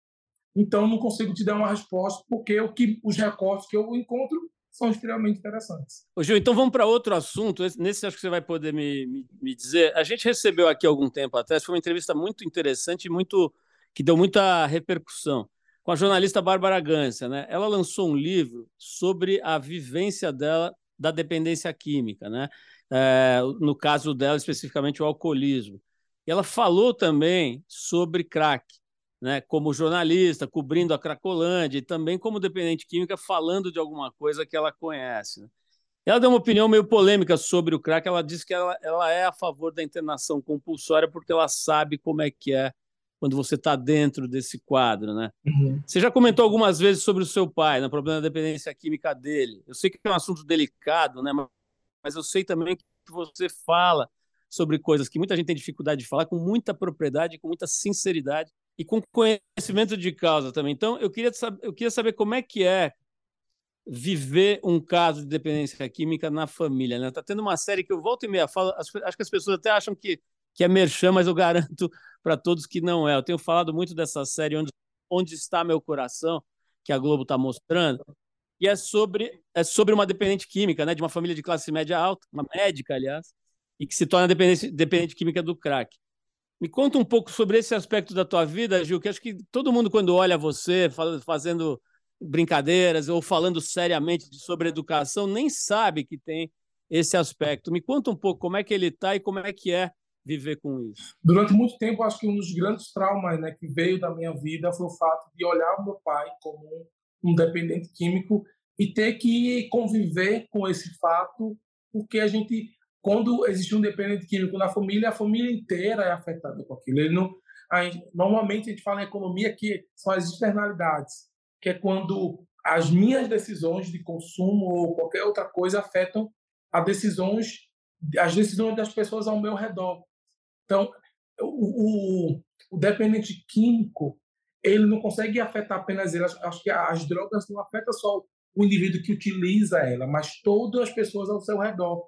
Então não consigo te dar uma resposta porque o que os recortes que eu encontro são extremamente interessantes. Ô, Gil, então vamos para outro assunto. Nesse acho que você vai poder me, me, me, dizer. A gente recebeu aqui algum tempo atrás, foi uma entrevista muito interessante e muito, que deu muita repercussão, com a jornalista Bárbara Gância. Né? Ela lançou um livro sobre a vivência dela da dependência química, né? É, no caso dela, especificamente o alcoolismo. E ela falou também sobre crack né, como jornalista, cobrindo a Cracolândia, e também como dependente química, falando de alguma coisa que ela conhece. Né? Ela deu uma opinião meio polêmica sobre o crack. Ela disse que ela, ela é a favor da internação compulsória porque ela sabe como é que é quando você está dentro desse quadro, né? Uhum. Você já comentou algumas vezes sobre o seu pai, no né, problema da dependência química dele. Eu sei que é um assunto delicado, né? Mas eu sei também que você fala sobre coisas que muita gente tem dificuldade de falar com muita propriedade, com muita sinceridade e com conhecimento de causa também. Então, eu queria, saber, eu queria saber como é que é viver um caso de dependência química na família. Né? Tá tendo uma série que eu volto e meia falo, acho que as pessoas até acham que, que é merchan, mas eu garanto para todos que não é. Eu tenho falado muito dessa série Onde, Onde Está Meu Coração, que a Globo está mostrando, e é sobre, é sobre uma dependente química, né, de uma família de classe média alta, uma médica, aliás, e que se torna dependente, dependente química do crack. Me conta um pouco sobre esse aspecto da tua vida, Gil, que acho que todo mundo, quando olha você fazendo brincadeiras ou falando seriamente sobre educação, nem sabe que tem esse aspecto. Me conta um pouco como é que ele está e como é que é viver com isso. Durante muito tempo, acho que um dos grandes traumas né, que veio da minha vida foi o fato de olhar o meu pai como um dependente químico e ter que conviver com esse fato, porque a gente quando existe um dependente químico na família, a família inteira é afetada com aquilo. Ele não, normalmente a gente fala em economia que são as externalidades, que é quando as minhas decisões de consumo ou qualquer outra coisa afetam as decisões, as decisões das pessoas ao meu redor. Então, o, o, o dependente químico ele não consegue afetar apenas ele. Acho que as drogas não afetam só o indivíduo que utiliza ela, mas todas as pessoas ao seu redor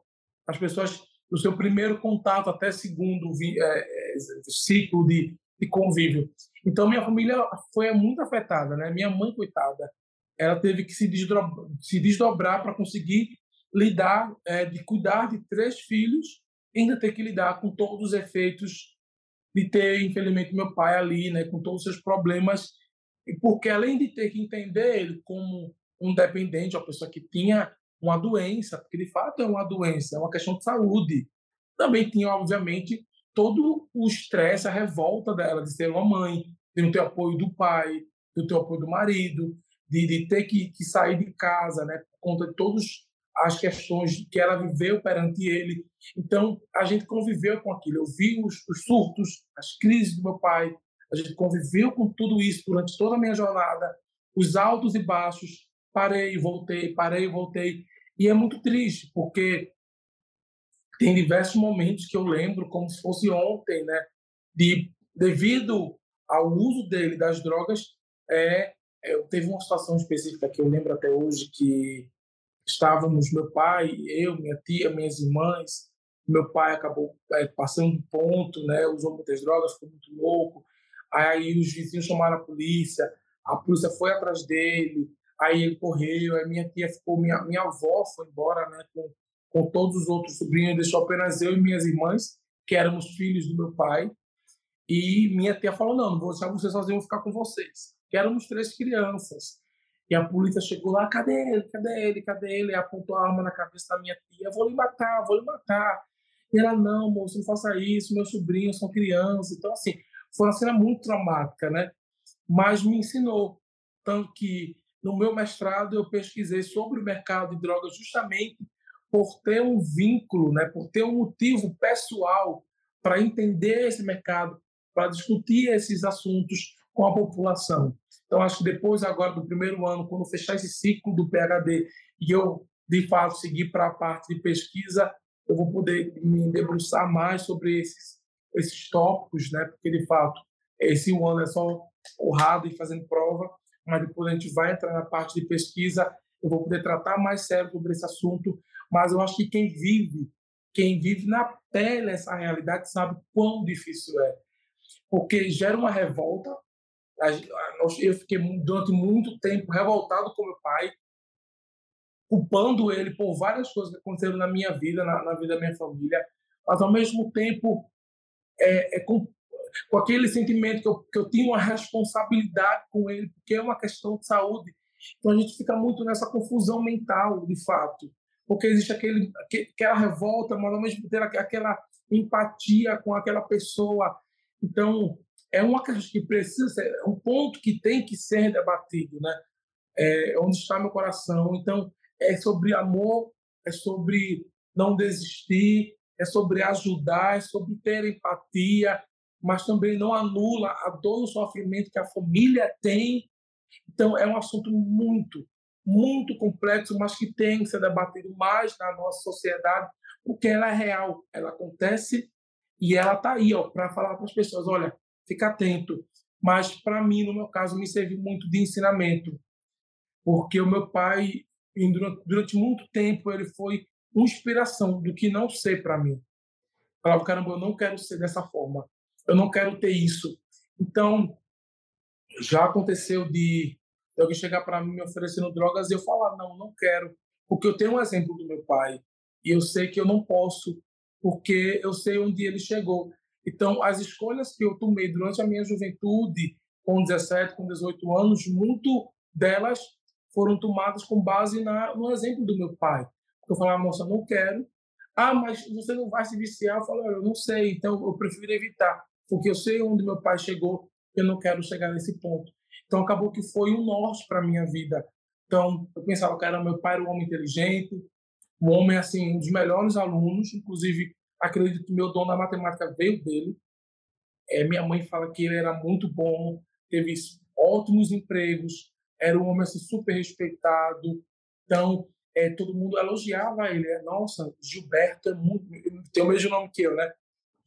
as pessoas do seu primeiro contato até segundo é, é, ciclo de, de convívio. Então, minha família foi muito afetada, né? Minha mãe, coitada, ela teve que se desdobrar, se desdobrar para conseguir lidar, é, de cuidar de três filhos, ainda ter que lidar com todos os efeitos de ter, infelizmente, meu pai ali, né? Com todos os seus problemas. E porque, além de ter que entender ele como um dependente, uma pessoa que tinha uma doença, porque de fato é uma doença, é uma questão de saúde. Também tinha, obviamente, todo o estresse, a revolta dela de ser uma mãe, de não ter apoio do pai, de não ter apoio do marido, de, de ter que, que, sair de casa, né, por conta de todas as questões que ela viveu perante ele. Então, a gente conviveu com aquilo. Eu vi os, os surtos, as crises do meu pai, a gente conviveu com tudo isso durante toda a minha jornada, os altos e baixos, parei, voltei, parei, voltei. E é muito triste, porque tem diversos momentos que eu lembro como se fosse ontem, né? De, devido ao uso dele das drogas, é, é, teve uma situação específica que eu lembro até hoje que estávamos meu pai, eu, minha tia, minhas irmãs, meu pai acabou é, passando do ponto, né? Usou muitas drogas, ficou muito louco. Aí os vizinhos chamaram a polícia, a polícia foi atrás dele, Aí ele correu, aí minha tia ficou, minha, minha avó foi embora, né, com, com todos os outros sobrinhos, deixou apenas eu e minhas irmãs, que éramos filhos do meu pai. E minha tia falou: não, não vou deixar você sozinho, vou ficar com vocês. Que éramos três crianças. E a polícia chegou lá: cadê ele? Cadê ele? Cadê ele? E apontou a arma na cabeça da minha tia: vou lhe matar, vou lhe matar. E ela: não, moço, não faça isso, meus sobrinhos são crianças. Então, assim, foi uma cena muito traumática, né? Mas me ensinou. Tanto que no meu mestrado eu pesquisei sobre o mercado de drogas justamente por ter um vínculo, né? por ter um motivo pessoal para entender esse mercado, para discutir esses assuntos com a população. Então, acho que depois, agora do primeiro ano, quando fechar esse ciclo do PhD e eu, de fato, seguir para a parte de pesquisa, eu vou poder me debruçar mais sobre esses, esses tópicos, né? porque, de fato, esse ano é só porrada e fazendo prova, mas depois a gente vai entrar na parte de pesquisa, eu vou poder tratar mais sério sobre esse assunto, mas eu acho que quem vive, quem vive na pele essa realidade sabe quão difícil é, porque gera uma revolta. Eu fiquei durante muito tempo revoltado com meu pai, culpando ele por várias coisas que aconteceram na minha vida, na, na vida da minha família, mas ao mesmo tempo é, é com, com, aquele sentimento que eu, que eu tinha uma responsabilidade com ele, porque é uma questão de saúde. Então a gente fica muito nessa confusão mental, de fato, porque existe aquele, aquela revolta, mas ao mesmo tempo aquela empatia com aquela pessoa. Então é uma questão que precisa ser, é um ponto que tem que ser debatido, né? É, onde está meu coração? Então é sobre amor, é sobre não desistir, é sobre ajudar, é sobre ter empatia, mas também não anula a dor e o sofrimento que a família tem. Então, é um assunto muito, muito complexo, mas que tem que ser debatido mais na nossa sociedade, porque ela é real, ela acontece e ela está aí para falar para as pessoas: olha, fica atento. Mas, para mim, no meu caso, me serviu muito de ensinamento, porque o meu pai, durante, muito tempo, ele foi inspiração do que não ser para mim. Falava, caramba, eu não quero ser dessa forma eu não quero ter isso. Então, já aconteceu de alguém chegar para mim me oferecendo drogas e eu falar, não, não quero, porque eu tenho um exemplo do meu pai e eu sei que eu não posso, porque eu sei onde ele chegou. Então, as escolhas que eu tomei durante a minha juventude, com 17, com 18 anos, muito delas foram tomadas com base na, no exemplo do meu pai. Eu falava, moça, não quero. Ah, mas você não vai se viciar? Eu falo, eu não sei, então eu prefiro evitar porque eu sei onde meu pai chegou, eu não quero chegar nesse ponto. Então acabou que foi um norte para minha vida. Então eu pensava, cara, meu pai era um homem inteligente, um homem assim, um dos melhores alunos, inclusive acredito que meu dom na matemática veio dele. É, minha mãe fala que ele era muito bom, teve ótimos empregos, era um homem assim, super respeitado. Então, é, todo mundo elogiava ele. É, Nossa, Gilberto é muito, tem o mesmo nome que eu, né?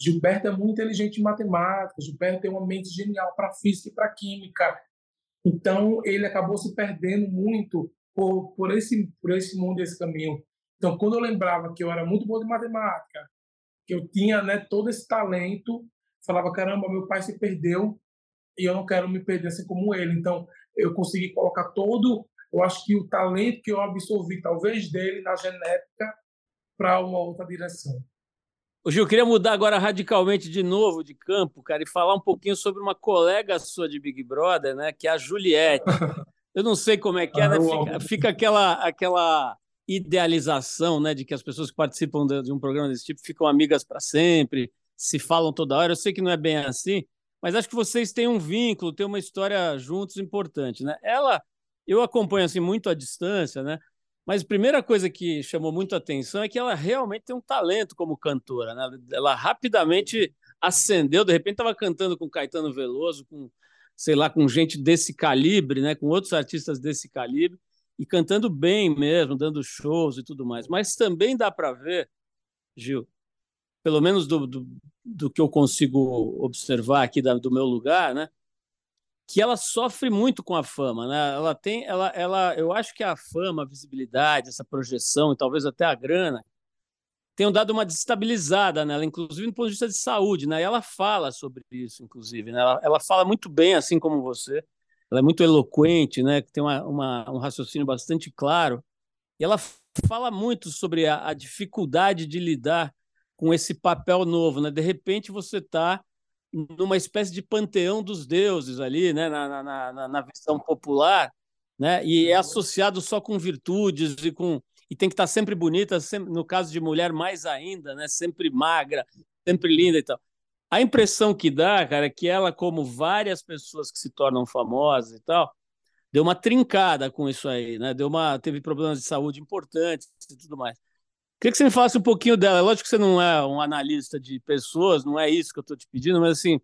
Gilberto é muito inteligente em matemática, Gilberto tem uma mente genial para física e para química. Então, ele acabou se perdendo muito por, por, esse, por esse mundo, esse caminho. Então, quando eu lembrava que eu era muito bom de matemática, que eu tinha né, todo esse talento, falava, caramba, meu pai se perdeu e eu não quero me perder assim como ele. Então, eu consegui colocar todo, eu acho que o talento que eu absorvi, talvez dele, na genética, para uma outra direção. O Gil, queria mudar agora radicalmente de novo de campo, cara, e falar um pouquinho sobre uma colega sua de Big Brother, né, que é a Juliette. Eu não sei como é que é, né? fica, fica, aquela, aquela idealização, né, de que as pessoas que participam de, de um programa desse tipo ficam amigas para sempre, se falam toda hora. Eu sei que não é bem assim, mas acho que vocês têm um vínculo, têm uma história juntos importante, né? Ela, eu acompanho assim muito à distância, né? Mas a primeira coisa que chamou muito a atenção é que ela realmente tem um talento como cantora. Né? Ela rapidamente ascendeu, de repente estava cantando com Caetano Veloso, com, sei lá, com gente desse calibre, né? com outros artistas desse calibre, e cantando bem mesmo, dando shows e tudo mais. Mas também dá para ver, Gil, pelo menos do, do, do, que eu consigo observar aqui da, do meu lugar, né? que ela sofre muito com a fama, né? Ela tem, ela, ela, eu acho que a fama, a visibilidade, essa projeção e talvez até a grana tenham dado uma desestabilizada nela, inclusive do ponto de vista de saúde, né? E ela fala sobre isso, inclusive, né? Ela, ela fala muito bem, assim como você. Ela é muito eloquente, né? Que tem uma, uma, um raciocínio bastante claro. E ela fala muito sobre a, a dificuldade de lidar com esse papel novo, né? De repente você está numa espécie de panteão dos deuses ali, né? na, na, na, na visão popular, né? e é associado só com virtudes e com e tem que estar sempre bonita, sempre, no caso de mulher mais ainda, né? sempre magra, sempre linda e tal. A impressão que dá, cara, é que ela, como várias pessoas que se tornam famosas e tal, deu uma trincada com isso aí, né? Deu uma, teve problemas de saúde importantes e tudo mais. Queria que você me falasse um pouquinho dela. Lógico que você não é um analista de pessoas, não é isso que eu estou te pedindo, mas assim,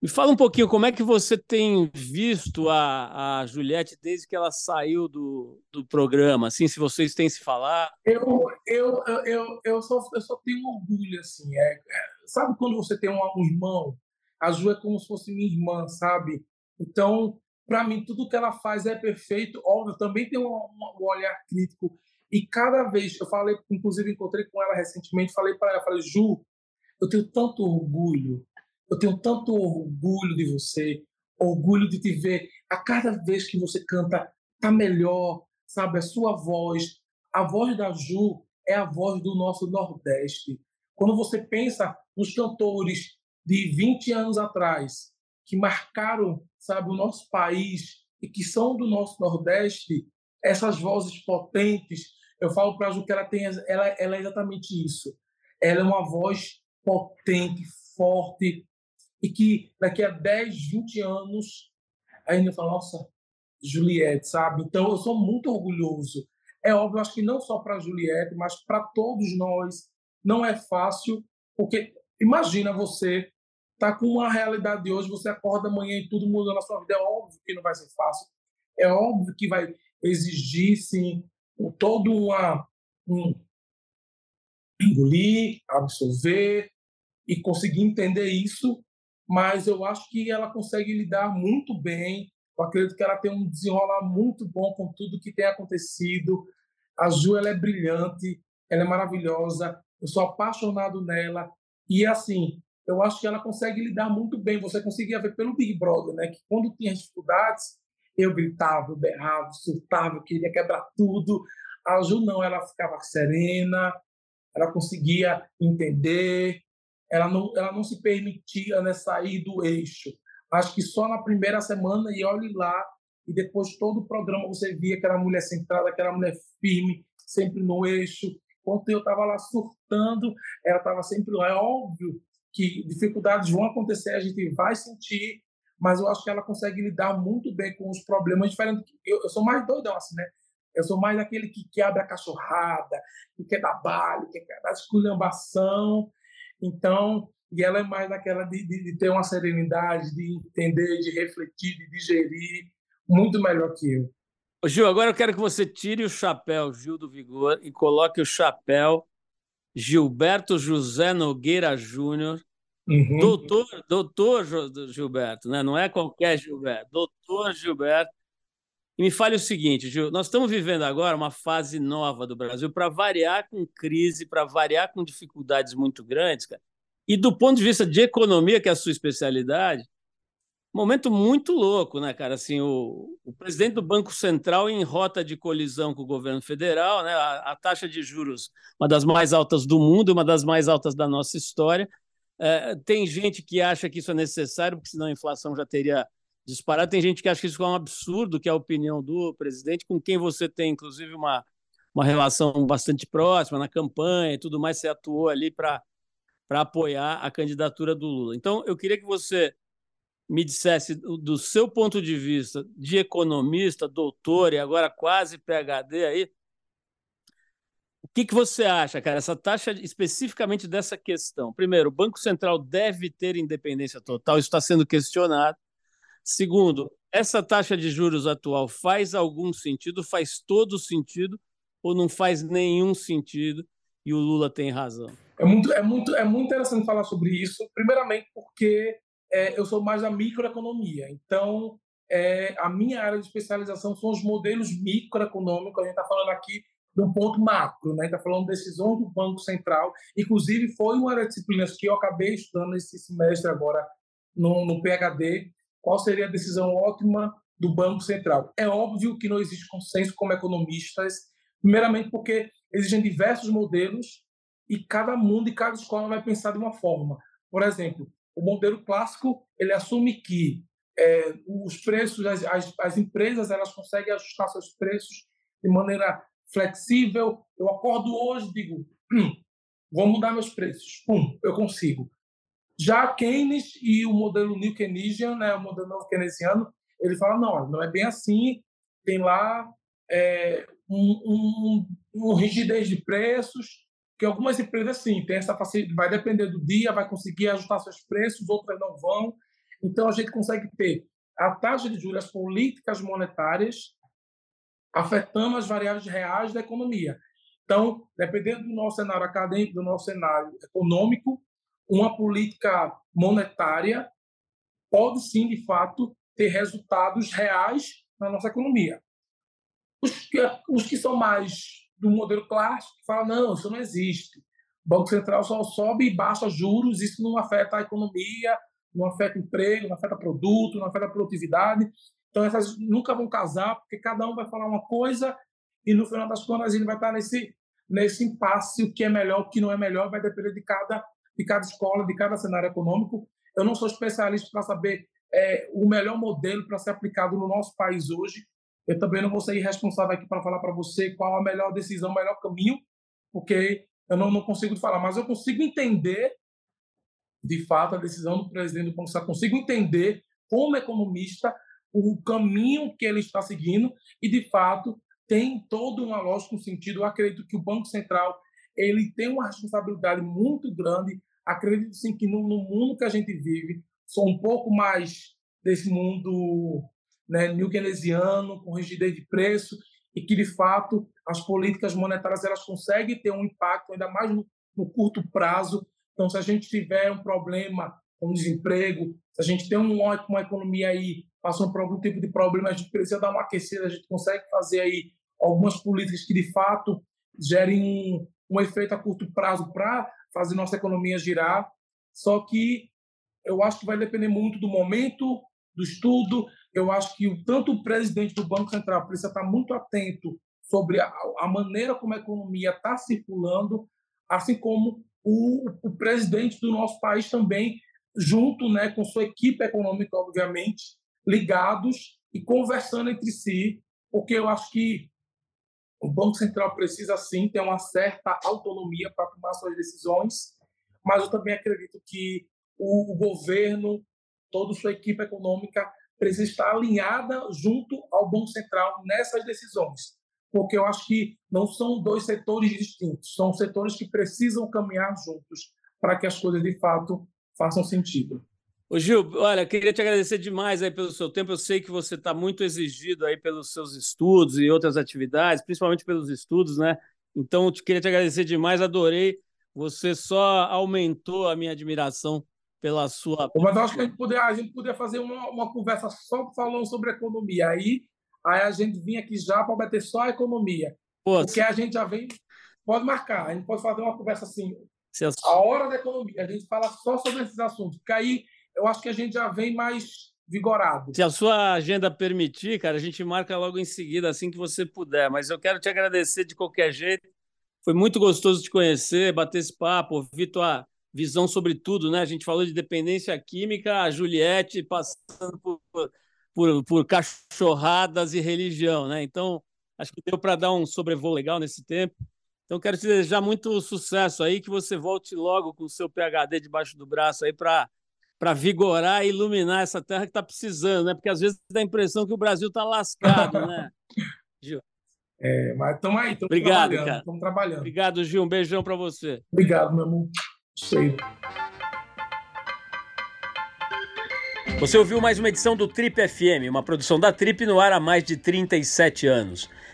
me fala um pouquinho como é que você tem visto a, a Juliette desde que ela saiu do, do programa, assim, se vocês têm se falar. Eu, eu, eu, eu, só, eu só tenho orgulho, assim. É, é, sabe quando você tem um, irmão? A Ju é como se fosse minha irmã, sabe? Então, para mim, tudo que ela faz é perfeito. Óbvio, também tem um, um olhar crítico e cada vez, eu falei, inclusive encontrei com ela recentemente, falei para ela, falei, Ju, eu tenho tanto orgulho, eu tenho tanto orgulho de você, orgulho de te ver. A cada vez que você canta, tá melhor, sabe? A sua voz, a voz da Ju é a voz do nosso Nordeste. Quando você pensa nos cantores de 20 anos atrás, que marcaram, sabe, o nosso país e que são do nosso Nordeste, essas vozes potentes, eu falo para a Ju que ela, tem, ela, ela é exatamente isso. Ela é uma voz potente, forte, e que daqui a 10, 20 anos ainda fala, nossa, Juliette, sabe? Então eu sou muito orgulhoso. É óbvio, acho que não só para Juliette, mas para todos nós não é fácil, porque imagina você tá com uma realidade de hoje, você acorda amanhã e tudo muda na sua vida. É óbvio que não vai ser fácil. É óbvio que vai exigir, sim, todo uma, um engolir, absorver e conseguir entender isso, mas eu acho que ela consegue lidar muito bem. Eu acredito que ela tem um desenrolar muito bom com tudo que tem acontecido. A Ju ela é brilhante, ela é maravilhosa. Eu sou apaixonado nela e assim eu acho que ela consegue lidar muito bem. Você conseguia ver pelo Big Brother, né? Que quando tinha dificuldades eu gritava, eu berrava, surtava, eu queria quebrar tudo. A Ju não, ela ficava serena, ela conseguia entender, ela não, ela não se permitia né, sair do eixo. Acho que só na primeira semana, e olhe lá, e depois todo o programa você via aquela mulher centrada, aquela mulher firme, sempre no eixo. Enquanto eu estava lá surtando, ela estava sempre lá. É óbvio que dificuldades vão acontecer, a gente vai sentir, mas eu acho que ela consegue lidar muito bem com os problemas diferentes. Eu, eu sou mais doidão, assim, né? Eu sou mais aquele que quebra a cachorrada, que quer dar balho, que quer dar esculhambação. Então, e ela é mais daquela de, de, de, ter uma serenidade, de entender, de refletir, de digerir, muito melhor que eu. Gil, agora eu quero que você tire o chapéu Gil do Vigor e coloque o chapéu Gilberto José Nogueira Júnior Uhum. Doutor, doutor Gilberto, né? não é qualquer Gilberto, doutor Gilberto. E me fale o seguinte, Gil, nós estamos vivendo agora uma fase nova do Brasil para variar com crise, para variar com dificuldades muito grandes, cara. E do ponto de vista de economia, que é a sua especialidade, momento muito louco, né, cara? Assim, o, o presidente do Banco Central em rota de colisão com o governo federal, né? A, a taxa de juros, uma das mais altas do mundo, uma das mais altas da nossa história é, tem gente que acha que isso é necessário, porque senão a inflação já teria disparado. Tem gente que acha que isso é um absurdo, que é a opinião do presidente, com quem você tem, inclusive, uma, uma relação bastante próxima na campanha e tudo mais. Você atuou ali para apoiar a candidatura do Lula. Então, eu queria que você me dissesse, do seu ponto de vista de economista, doutor e agora quase PhD aí, o que, que você acha, cara? Essa taxa especificamente dessa questão. Primeiro, o Banco Central deve ter independência total, isso está sendo questionado. Segundo, essa taxa de juros atual faz algum sentido, faz todo sentido, ou não faz nenhum sentido, e o Lula tem razão? É muito, é muito, é muito interessante falar sobre isso, primeiramente porque é, eu sou mais da microeconomia, então é, a minha área de especialização são os modelos microeconômicos, a gente está falando aqui de um ponto macro, né? Está falando de decisões do Banco Central. Inclusive, foi uma das disciplinas que eu acabei estudando esse semestre agora no, no PhD. Qual seria a decisão ótima do Banco Central? É óbvio que não existe consenso como economistas, primeiramente porque existem diversos modelos e cada mundo e cada escola vai pensar de uma forma. Por exemplo, o modelo clássico ele assume que é, os preços, as, as, as, empresas elas conseguem ajustar seus preços de maneira flexível. Eu acordo hoje digo, hum, vou mudar meus preços. Pum, eu consigo. Já Keynes e o modelo New Keynesian, né, o modelo keynesiano, ele fala, não, não é bem assim, tem lá é, um, um, um, rigidez de preços, que algumas empresas, sim, tem essa facilidade, vai depender do dia, vai conseguir ajustar seus preços, outras não vão. Então, a gente consegue ter a taxa de juros, as políticas monetárias, afetando as variáveis reais da economia. Então, dependendo do nosso cenário acadêmico, do nosso cenário econômico, uma política monetária pode sim, de fato, ter resultados reais na nossa economia. Os que, os que são mais do modelo clássico falam, não, isso não existe. O Banco Central só sobe e baixa juros, isso não afeta a economia, não afeta emprego, não afeta produto, não afeta produtividade. Então, essas nunca vão casar, porque cada um vai falar uma coisa e, no final das contas, ele vai estar nesse, nesse impasse, o que é melhor, o que não é melhor, vai depender de cada, de cada escola, de cada cenário econômico. Eu não sou especialista para saber é, o melhor modelo para ser aplicado no nosso país hoje. Eu também não vou ser irresponsável aqui para falar para você qual a melhor decisão, o melhor caminho, porque eu não, não consigo falar, mas eu consigo entender, de fato, a decisão do presidente do Banco Central, consigo entender, como economista, o caminho que ele está seguindo e, de fato, tem todo uma lógica, um sentido. Eu acredito que o Banco Central ele tem uma responsabilidade muito grande. Acredito, sim, que no, no mundo que a gente vive, sou um pouco mais desse mundo né, new keynesiano, com rigidez de preço, e que, de fato, as políticas monetárias elas conseguem ter um impacto, ainda mais no, no curto prazo. Então, se a gente tiver um problema com desemprego, se a gente tem um, uma economia aí passando por algum tipo de problema, a gente precisa dar uma aquecida, a gente consegue fazer aí algumas políticas que, de fato, gerem um, um efeito a curto prazo para fazer nossa economia girar. Só que eu acho que vai depender muito do momento, do estudo. Eu acho que tanto o presidente do Banco Central precisa estar muito atento sobre a, a maneira como a economia está circulando, assim como o, o, presidente do nosso país também, junto né, com sua equipe econômica, obviamente, ligados e conversando entre si, porque eu acho que o Banco Central precisa sim ter uma certa autonomia para tomar suas decisões, mas eu também acredito que o, o governo, toda sua equipe econômica precisa estar alinhada junto ao Banco Central nessas decisões, porque eu acho que não são dois setores distintos, são setores que precisam caminhar juntos para que as coisas de fato façam sentido. Ô Gil, olha, queria te agradecer demais aí pelo seu tempo. Eu sei que você está muito exigido aí pelos seus estudos e outras atividades, principalmente pelos estudos, né? Então, te queria te agradecer demais, adorei. Você só aumentou a minha admiração pela sua. Mas eu acho que a gente poderia, a gente poderia fazer uma, uma conversa só falando sobre economia. Aí, aí a gente vinha aqui já para bater só a economia. Pô, porque a gente já vem. Pode marcar, a gente pode fazer uma conversa assim. A hora da economia, a gente fala só sobre esses assuntos. Porque aí eu acho que a gente já vem mais vigorado. Se a sua agenda permitir, cara, a gente marca logo em seguida, assim que você puder. Mas eu quero te agradecer de qualquer jeito. Foi muito gostoso te conhecer, bater esse papo, ouvir tua visão sobre tudo, né? A gente falou de dependência química, a Juliette passando por, por, por cachorradas e religião, né? Então, acho que deu para dar um sobrevoo legal nesse tempo. Então, quero te desejar muito sucesso aí, que você volte logo com o seu PHD debaixo do braço aí para para vigorar e iluminar essa terra que está precisando, né? Porque às vezes dá a impressão que o Brasil está lascado, né? Gil. É, mas estamos aí, estamos trabalhando, cara. Trabalhando. Obrigado, Gil. Um beijão para você. Obrigado, meu amor. Sei. Você ouviu mais uma edição do Trip FM, uma produção da Trip no ar há mais de 37 anos.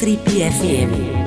Trip FM.